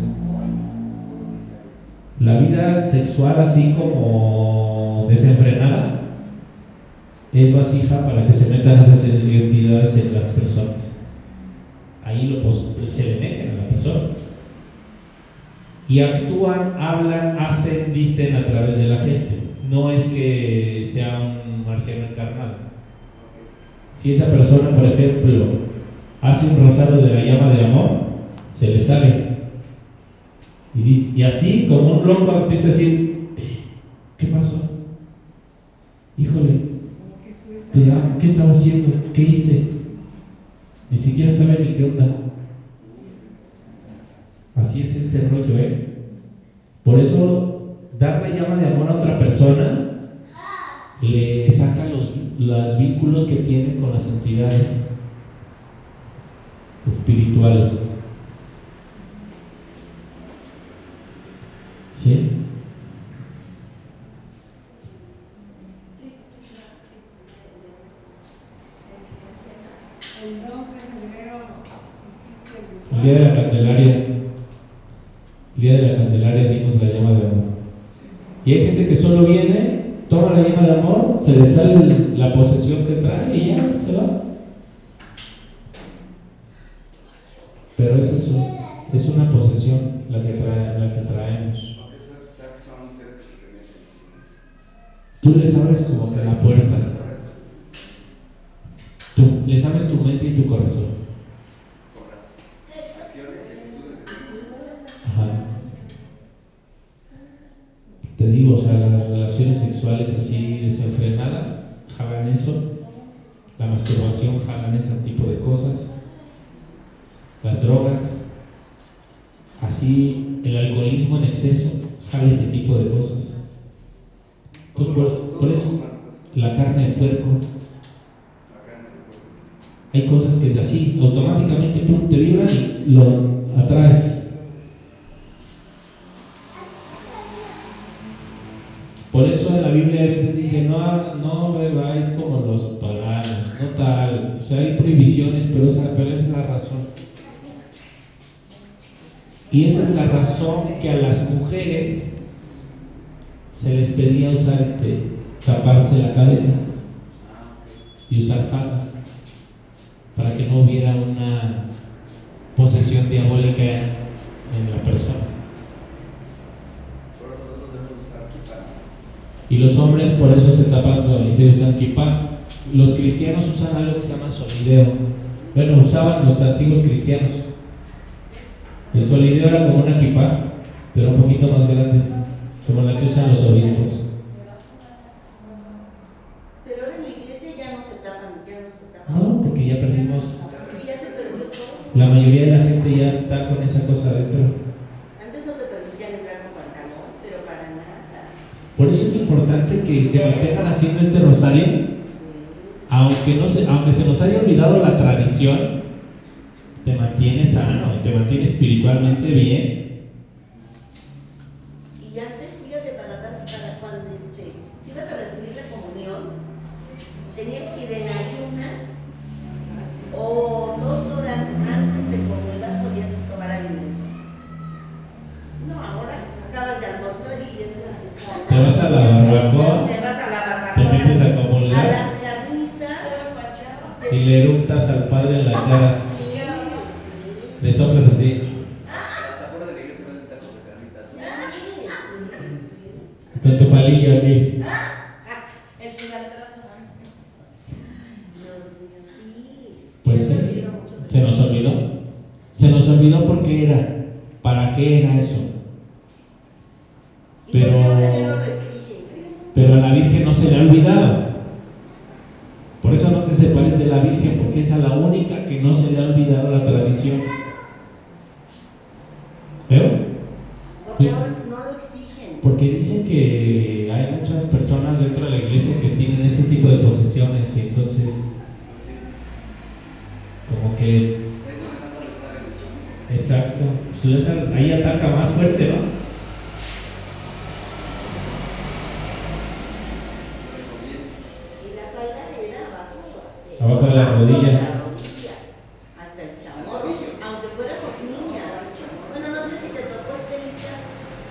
La vida sexual así como desenfrenada es vasija para que se metan esas entidades en las personas. Ahí lo pos- se le meten a la persona. Y actúan, hablan, hacen, dicen a través de la gente. No es que sea un marciano encarnado. Si esa persona, por ejemplo, hace un rosario de la llama de amor, se le sale. Y, y así, como un loco, empieza a decir, ¿qué pasó? Híjole, ¿qué estaba haciendo? ¿Qué hice? Ni siquiera sabe ni qué onda. Así es este rollo, ¿eh? Por eso, dar la llama de amor a otra persona le saca los, los vínculos que tiene con las entidades espirituales. ¿Sí? Sí, claro, sí. El 12 de febrero hiciste el ritual. El día de la Candelaria. El día de la Candelaria dimos la llama de amor. Y hay gente que solo viene, toma la llama de amor, se le sale la posesión que trae y ya se va. Pero es eso, es una posesión la que, trae, la que traemos. Tú les abres como que la puerta. Tú, les abres tu mente y tu corazón. Te digo, o sea, las relaciones sexuales así desenfrenadas jalan eso. La masturbación jalan ese tipo de cosas. Las drogas. Así, el alcoholismo en exceso jala ese tipo de cosas. Pues Todo por, eso, pues. la carne de puerco. Hay cosas que así, automáticamente pum, te vibran y lo atraes. Biblia a veces dice, no, no bebáis como los paganos, no tal. O sea, hay prohibiciones, pero esa, pero esa es la razón. Y esa es la razón que a las mujeres se les pedía usar este, taparse la cabeza y usar falda para que no hubiera una posesión diabólica en la persona. Por eso nosotros debemos usar kippah, ¿no? Y los hombres por eso se tapan con- y se usan kippah. Los cristianos usan algo que se llama solideo. Bueno, usaban los antiguos cristianos. El solideo era como una kippah, pero un poquito más grande, como la que usan los obispos. Pero ahora en la iglesia ya no se tapan, ya no se tapan. No, porque ya perdimos. La mayoría de la gente ya está con esa cosa adentro. Antes no te permitían entrar con pantalón, pero para nada. Por eso es importante que se mantengan haciendo este rosario, aunque no se, aunque se nos haya olvidado la tradición, te mantiene sano te mantiene espiritualmente bien. Y antes, fíjate, para dar, para cuando este, si ibas a recibir la comunión, tenías que ir en ayunas o dos horas antes de comulgar podías tomar alimento. No, ahora acabas de almorzar y entra. Te vas a la barbacoa Te vas a la barbacoa. Te metes a las- comulgar. A las carnitas. Todo pachado. y le eructas al padre en la cara. Sí, sí. Le soplas así. Hasta afuera de la iglesia venden tacos de carnitas. Sí, sí, sí. Con tu palillo aquí. El cilantrazo. Dios mío, sí. Pues Se sí. ha perdido mucho. pero- Se nos olvidó. Se nos olvidó por qué era. ¿Para qué era eso? ¿Y pero-? Pero a la Virgen no se le ha olvidado. Por eso no te separes de la Virgen, porque es a la única que no se le ha olvidado la tradición. ¿Veo? Porque dicen que hay muchas personas dentro de la iglesia que tienen ese tipo de posesiones y entonces como que Ahí es donde más ha de estar el chamuco. Exacto. Pues ahí ataca más fuerte, ¿no? Y la falda abajo de, Abajo de la rodilla. de la rodilla, hasta el chamorro, tobillo. aunque fuéramos niñas. No, el chamorro. Bueno, no sé si te tocó Estelita.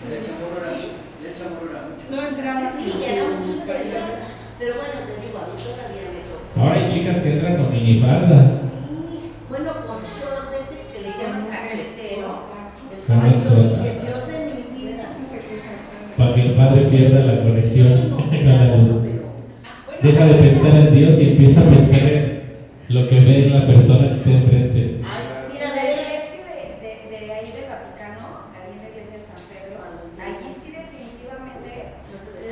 Ya el chamorro era, ¿Sí? ya el chamorro era mucho. No entrabas Sí, en ya era tu mucho interior. falda. Pero bueno, te digo, a mí todavía me tocó. Ahora hay chicas que entran con minifalda. Sí, bueno, con short de ese que le llaman Con un cachetero. escotazo. El- Con Ay, yo escotazo. dije, Dios de mi De vida. eso sí se queja el padre. Para que el padre pierda la conexión Bien con la emocionado luz. uno, pero Bueno, Deja de ahí pensar en Dios y empieza a pensar en lo que ve en la persona que está enfrente. Ay, mira, de iglesia de, de- de ahí del Vaticano, ahí en la iglesia de San Pedro, allí sí definitivamente,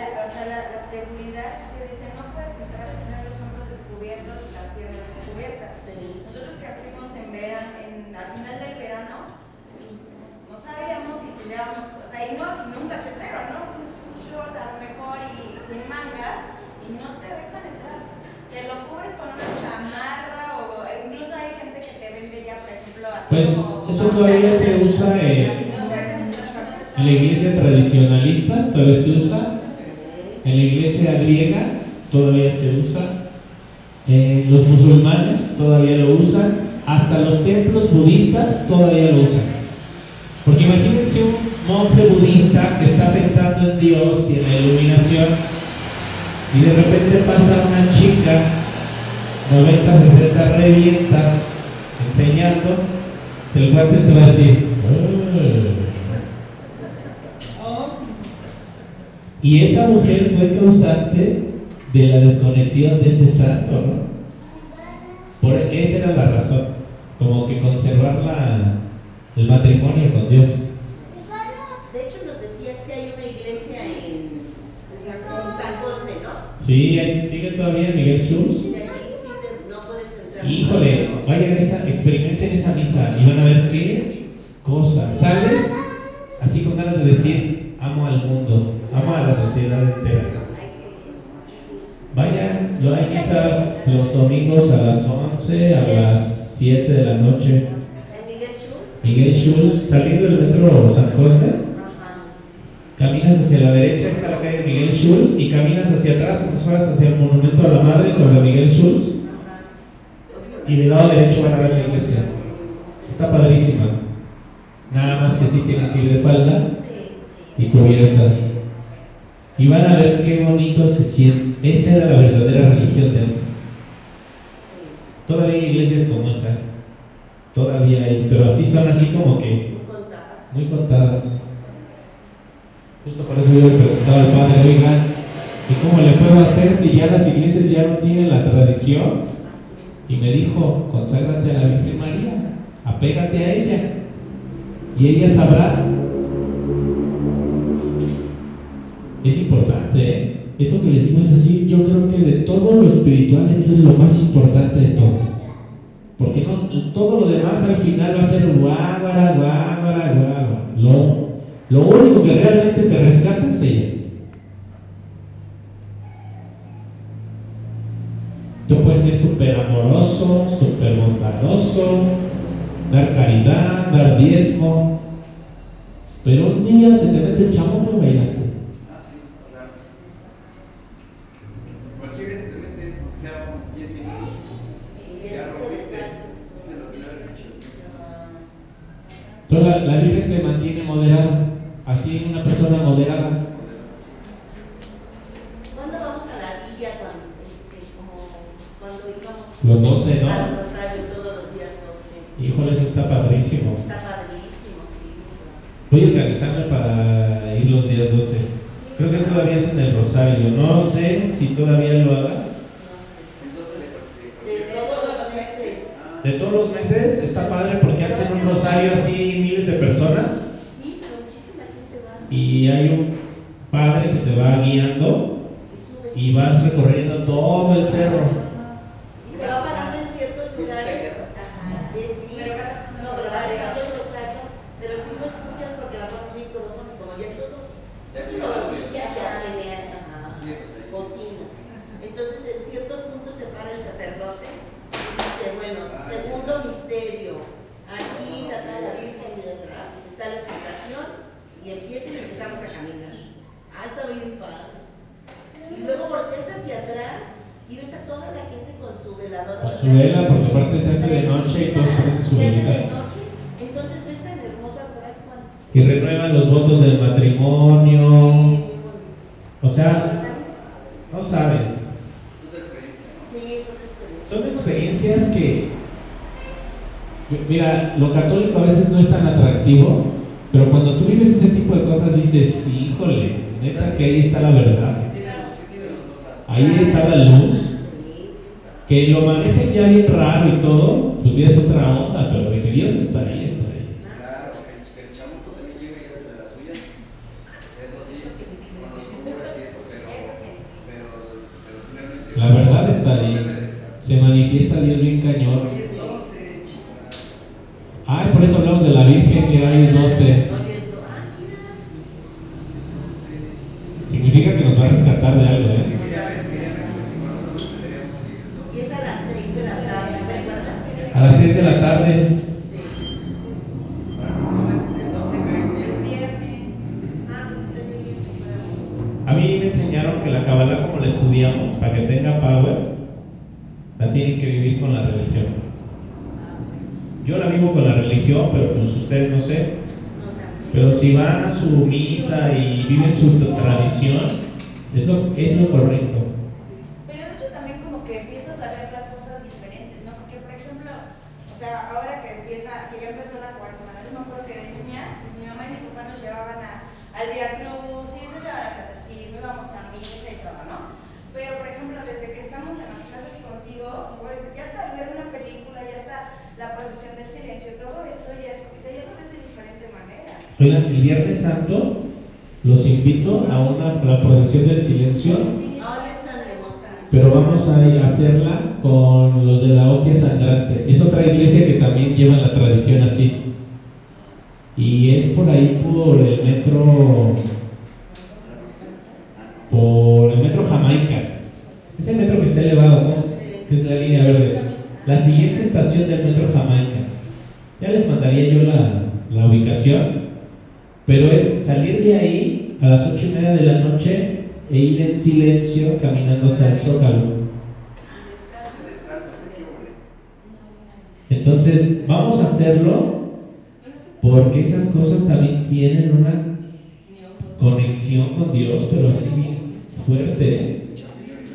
la, o sea, la, la seguridad te dice no puedes entrar sin tener los hombros descubiertos y las piernas descubiertas. Sí. Nosotros que fuimos en verano, en, al final del verano, no sabíamos y teníamos, o sea, y no, y no un cachetero, ¿no? Un short a lo mejor y sin mangas y no te dejan entrar. Te lo cubres con una chamarra o incluso hay gente que te vende ya, por ejemplo, así Pues como eso todavía se usa en, la iglesia tradicionalista, todavía se usa. En la iglesia griega todavía se usa. En los musulmanes todavía lo usan. Hasta los templos budistas todavía lo usan. Porque imagínense un monje budista que está pensando en Dios y en la iluminación y de repente pasa una chica 90, 60 revienta enseñando. pues el cuate te va a decir. Oh, y esa mujer fue causante de la desconexión de este santo, ¿no? Por esa era la razón, como que conservar la, el matrimonio con Dios. De hecho, nos decías que hay una iglesia en San en José. San José, ¿no? Sí, ahí sigue todavía Miguel Schultz. No. Híjole, vayan a esa, experimenten esa misa y van a ver qué cosa. Sales así con ganas de decir, amo al mundo, amo a la sociedad entera. Vayan, lo hay misas los domingos a las 11, a las 7 de la noche. Miguel Schul. Miguel Schultz, saliendo del metro San Ajá. Caminas hacia la derecha, está la calle Miguel Schultz, y caminas hacia atrás como si fueras hacia el monumento a la madre sobre Miguel Schultz, Ajá. y del lado derecho van a ver la iglesia. Está padrísima. Nada más que sí tienen que ir de falda y cubiertas. Y van a ver qué bonito se siente. Esa era la verdadera religión de antes. Todavía hay iglesias como esa. Todavía hay, pero así son así como que Muy contada. muy contadas. Justo por eso yo le preguntaba al padre, oiga, ¿y cómo le puedo hacer si ya las iglesias ya no tienen la tradición? Y me dijo, conságrate a la Virgen María, apégate a ella. Y ella sabrá. Es importante, ¿eh? Esto que les digo es así, yo creo que de todo lo espiritual esto es lo más importante de todo. Porque todo lo demás al final va a ser guáguara, guáguara, guáguara. Lo, lo único que realmente te rescata es ella. Tú puedes ser súper amoroso, súper bondadoso, dar caridad, dar diezmo. Pero un día se te mete el chamuco y bailaste. Ah, sí, claro. Cualquier día se te mete, aunque sea un 10 minutos, es. Ya rompiste, hiciste lo que no habías hecho. Entonces la, la Virgen te mantiene moderado. Así una persona moderada. ¿Cuándo vamos a la villa? Cuando, este, como cuando íbamos Los 12, al ¿no? rosario todos los días 12. Híjole, eso está padrísimo. Está padrísimo, sí. Voy a organizarme para ir los días 12. Creo que todavía es en el Rosario. No sé si todavía lo haga. No sé. El 12 de, cual- de De cualquier. todos los meses. Ah, De todos los meses está padre porque hacen un rosario así miles de personas y hay un padre que te va guiando y vas recorriendo todo el cerro. Y se va parando en ciertos lugares. Ajá. Pero no, pero va dejando los tacos, pero si no escuchas porque va con un micrófono, como ya todo, ya que bocinas. Entonces, en ciertos puntos se para el sacerdote y dice, bueno, segundo misterio, aquí está la Virgen y detrás está la explicación Ah, segundo ya. misterio padre. Y luego volteas hacia atrás y ves a toda la gente con su veladora, Con su vela, porque aparte se hace de noche y todos prenden su Se hace velita. de noche, entonces ves tan hermoso atrás cuando... Y renuevan los votos del matrimonio. O sea, Está bien no sabes. Es otra experiencia, ¿no? Sí, es otra experiencia. Son experiencias que- mira, lo católico a veces no es tan atractivo, pero cuando tú vives ese tipo de cosas dices, híjole, neta que ahí está la verdad. Ahí está la luz. Que lo manejen ya bien raro y todo, pues ya es otra onda, pero de que Dios está ahí, está ahí. Claro, que el, chamuco también llegue y hace de las suyas. Eso sí, con los y eso, pero, pero, pero finalmente. La verdad está ahí. Se manifiesta Dios bien cañón. Ay, por eso hablamos de la Virgen, mira, hoy es 12. Hoy es do... Ah, mira, sí. Es 12. Significa que nos va a rescatar de algo, ¿eh? quería ver, quería ver si con nosotros deberíamos ir el 12. Y es a las 6 de la tarde, Con la religión, pero pues ustedes no sé. Pero si van a su misa y viven su tradición, es lo, es lo correcto. Pero de hecho también como que empiezas a ver las cosas diferentes, ¿no? Porque por ejemplo, o sea, ahora que empieza, que ya empezó la cuaresma, ¿no? Yo me acuerdo que de niñas, pues mi mamá y mi papá nos llevaban a, al Via Cruz y nos llevaban al catecismo, íbamos a misa y todo, ¿no? Pero por ejemplo, desde que estamos en las clases contigo, pues ya hasta al ver una película, ya está la procesión del silencio, todo esto ya es, o sea, ya lo ves de diferente manera. Oigan, el Viernes Santo los invito a una a la procesión del silencio, pero vamos a hacerla con los de la hostia sangrante. Es otra iglesia que también llevan la tradición así. Y es por ahí por el metro por el metro Jamaica. Es el metro que está elevado, ¿cómo se- que es la línea verde. La siguiente estación del metro Jamaica. Ya les mandaría yo la, la ubicación, pero es salir de ahí a las ocho y media de la noche e ir en silencio caminando hasta el Zócalo. Entonces, vamos a hacerlo porque esas cosas también tienen una conexión con Dios, pero así bien fuerte, ¿eh?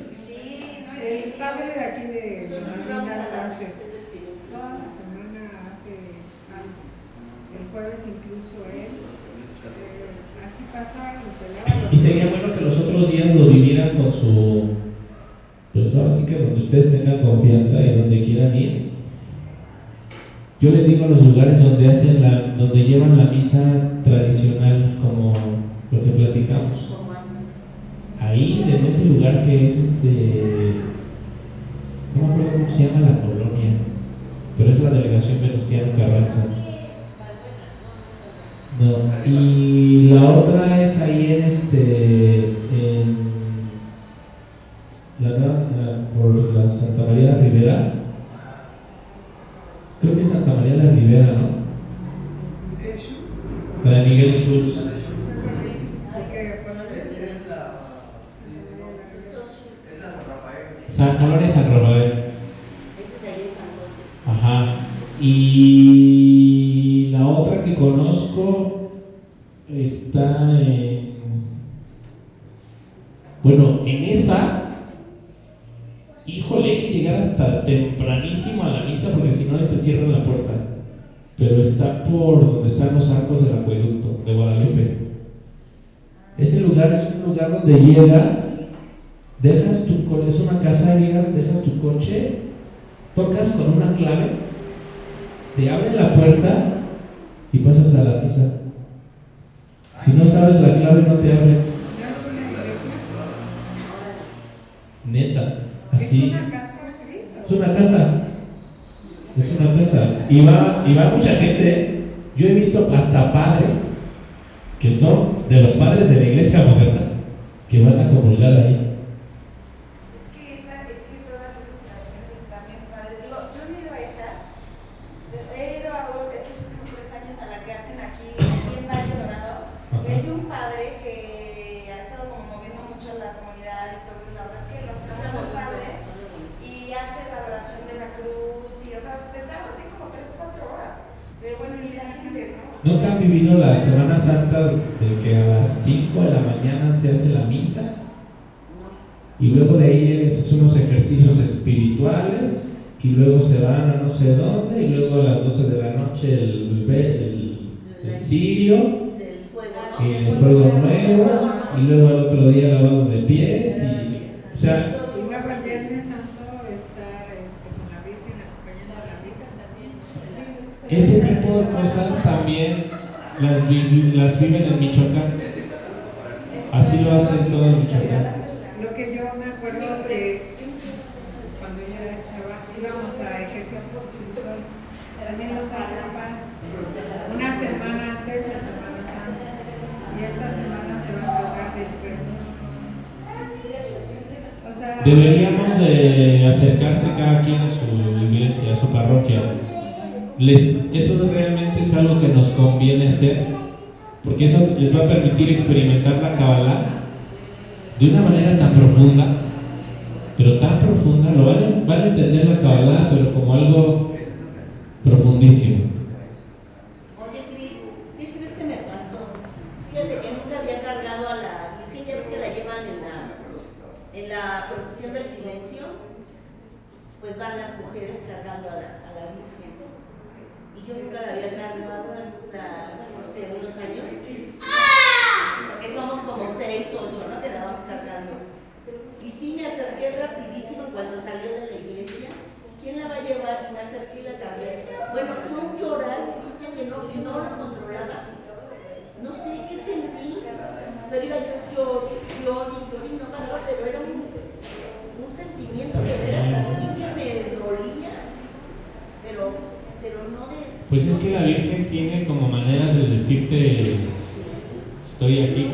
Sí, El padre de aquí de Malvinas hace, toda la semana hace algo. El jueves incluso él, así pasa y sería bueno que los otros días lo vivieran con su... Pues ahora sí que donde ustedes tengan confianza y donde quieran ir. Yo les digo los lugares donde hacen la, donde llevan la misa tradicional como lo que platicamos. Ahí en ese lugar que es este, no me acuerdo cómo se llama la colonia, pero es la delegación Venustiano Carranza. No, y la otra es ahí en este, en la nueva, ah, por la Santa María la Ribera. Creo que es Santa María la Ribera, ¿no? La de Miguel Schultz. La la. La la San Rafael. San Colonia San Rafael. Ese es de ahí en San Roque. Ajá. Y la que conozco está en. Bueno, en esa. Híjole, hay que llegar hasta tempranísimo a la misa porque si no te cierran la puerta. Pero está por donde están los arcos del acueducto de Guadalupe. Ese lugar es un lugar donde llegas, dejas tu co- es una casa, llegas, dejas tu coche, tocas con una clave, te abren la puerta y pasas a la misa. Si no sabes la clave no te abren, No es una iglesia, neta. es Así una casa, Cris. es una casa, es una casa y va y va mucha gente. Yo he visto hasta padres que son de los padres de la iglesia moderna que van a comulgar ahí. Se hace la misa? Y luego de ahí hacen unos ejercicios espirituales y luego se van a no sé dónde y luego a las 12 de la noche el, el, el sí, y el fuego nuevo. y luego al otro día lavado de pies y o sea Fuego Y luego el nuevo. Viernes Santo estar con la Virgen, acompañando La a la visita Virgen. también, ¿no? De las- ese tipo de cosas también las, vi- las viven en Michoacán así lo hacen todo en Michoacán Lo que yo me acuerdo que cuando yo era chava íbamos a ejercicios espirituales. También los hacen una semana antes de Semana Santa. Y esta semana se va a tratar del perdón. O sea, deberíamos de acercarse cada quien a su iglesia a su parroquia les, eso realmente es algo que nos conviene hacer porque eso les va a permitir experimentar la Kabbalah de una manera tan profunda, pero tan profunda, lo van a, entender la Kabbalah, pero como algo profundísimo. Oye, Cris, ¿qué crees que me pasó? Fíjate que nunca había cargado a la Virgen, ya ves que la llevan en la, en la procesión del silencio, pues van las mujeres cargando a la, a la Virgen. Yo nunca la había cargado hasta, no sé, unos años. Porque somos como seis, ocho, ¿no? Que la vamos cargando. Y sí me acerqué rapidísimo cuando salió de la iglesia. ¿Quién la va a llevar? Y me acerqué y la cargué. Bueno, fue un llorar, Cristian, que no, no lo controlaba. No sé qué sentí, pero iba yo lloré, lloré y no paraba, pero era un Pues es no que la Virgen tiene como maneras de decirte, estoy aquí.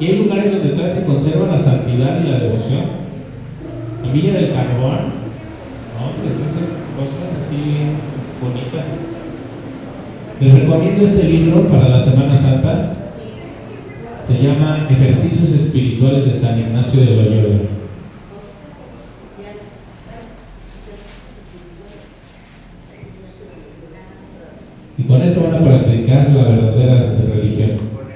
Y hay lugares donde todavía se conserva la santidad y la devoción. En Villa del Carbón, hombre, se hacen cosas así bien bonitas. Les recomiendo este libro para la Semana Santa. Se llama Ejercicios Espirituales de San Ignacio de Loyola. Y con esto van a practicar la verdadera religión. No, con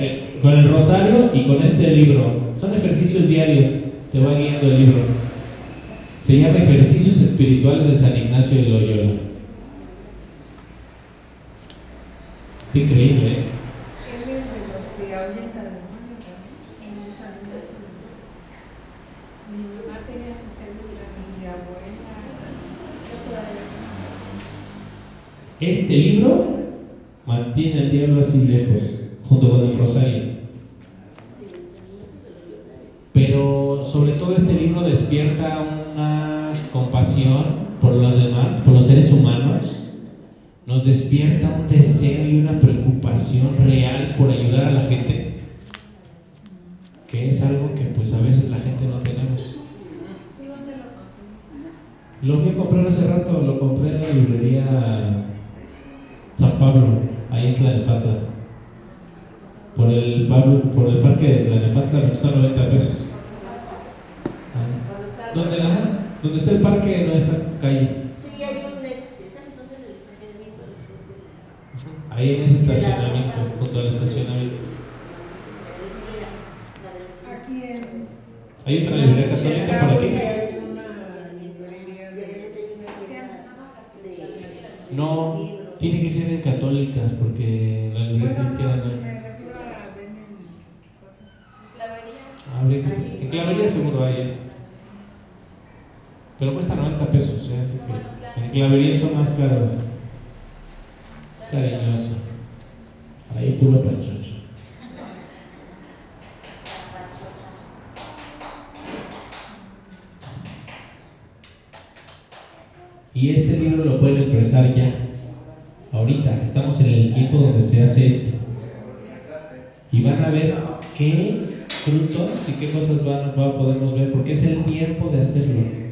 el Eh. Con el rosario y con este libro. Son ejercicios diarios. Te va guiando el libro. Se llama Ejercicios Espirituales de San Ignacio de Loyola. Está increíble, ¿eh? él es de los que ahuyenta demonios, ¿verdad? Sí, San Ignacio de Loyola. Mi mamá tenía su cédula, mi abuela. Yo todavía tengo mi cédula. Este libro diablo así lejos, junto con el rosario. Pero sobre todo este libro despierta una compasión por los demás, por los seres humanos. Nos despierta un deseo y una preocupación real por ayudar a la gente, que es algo que pues a veces la gente no tenemos. Lo fui a comprar hace rato, lo compré en la librería San Pablo, ahí en Tlanepantla. Por el, Pablo, por el parque de Tlanepantla me costó 90 pesos. Ah. Por los árboles. ¿Dónde, ajá, donde está el parque no es calle. Sí, hay un, este, ¿sabes dónde? En el estacionamiento. Ahí en ese estacionamiento, junto al estacionamiento. Es la. Aquí en, ¿Hay otra librería la católica por aquí? No. Tiene que ser en católicas porque la librería Bueno, cristiana no, me refiero a venden cosas así. Clavería. Ah, En clavería seguro hay. ¿eh? Pero cuesta 90 pesos, ¿eh? así que en clavería son más caros. Es cariñoso. Ahí puro pachocho. Y este libro lo pueden empezar ya. Ahorita, estamos en el tiempo donde se hace esto. Y van a ver qué frutos y qué cosas van, va- podemos ver, porque es el tiempo de hacerlo.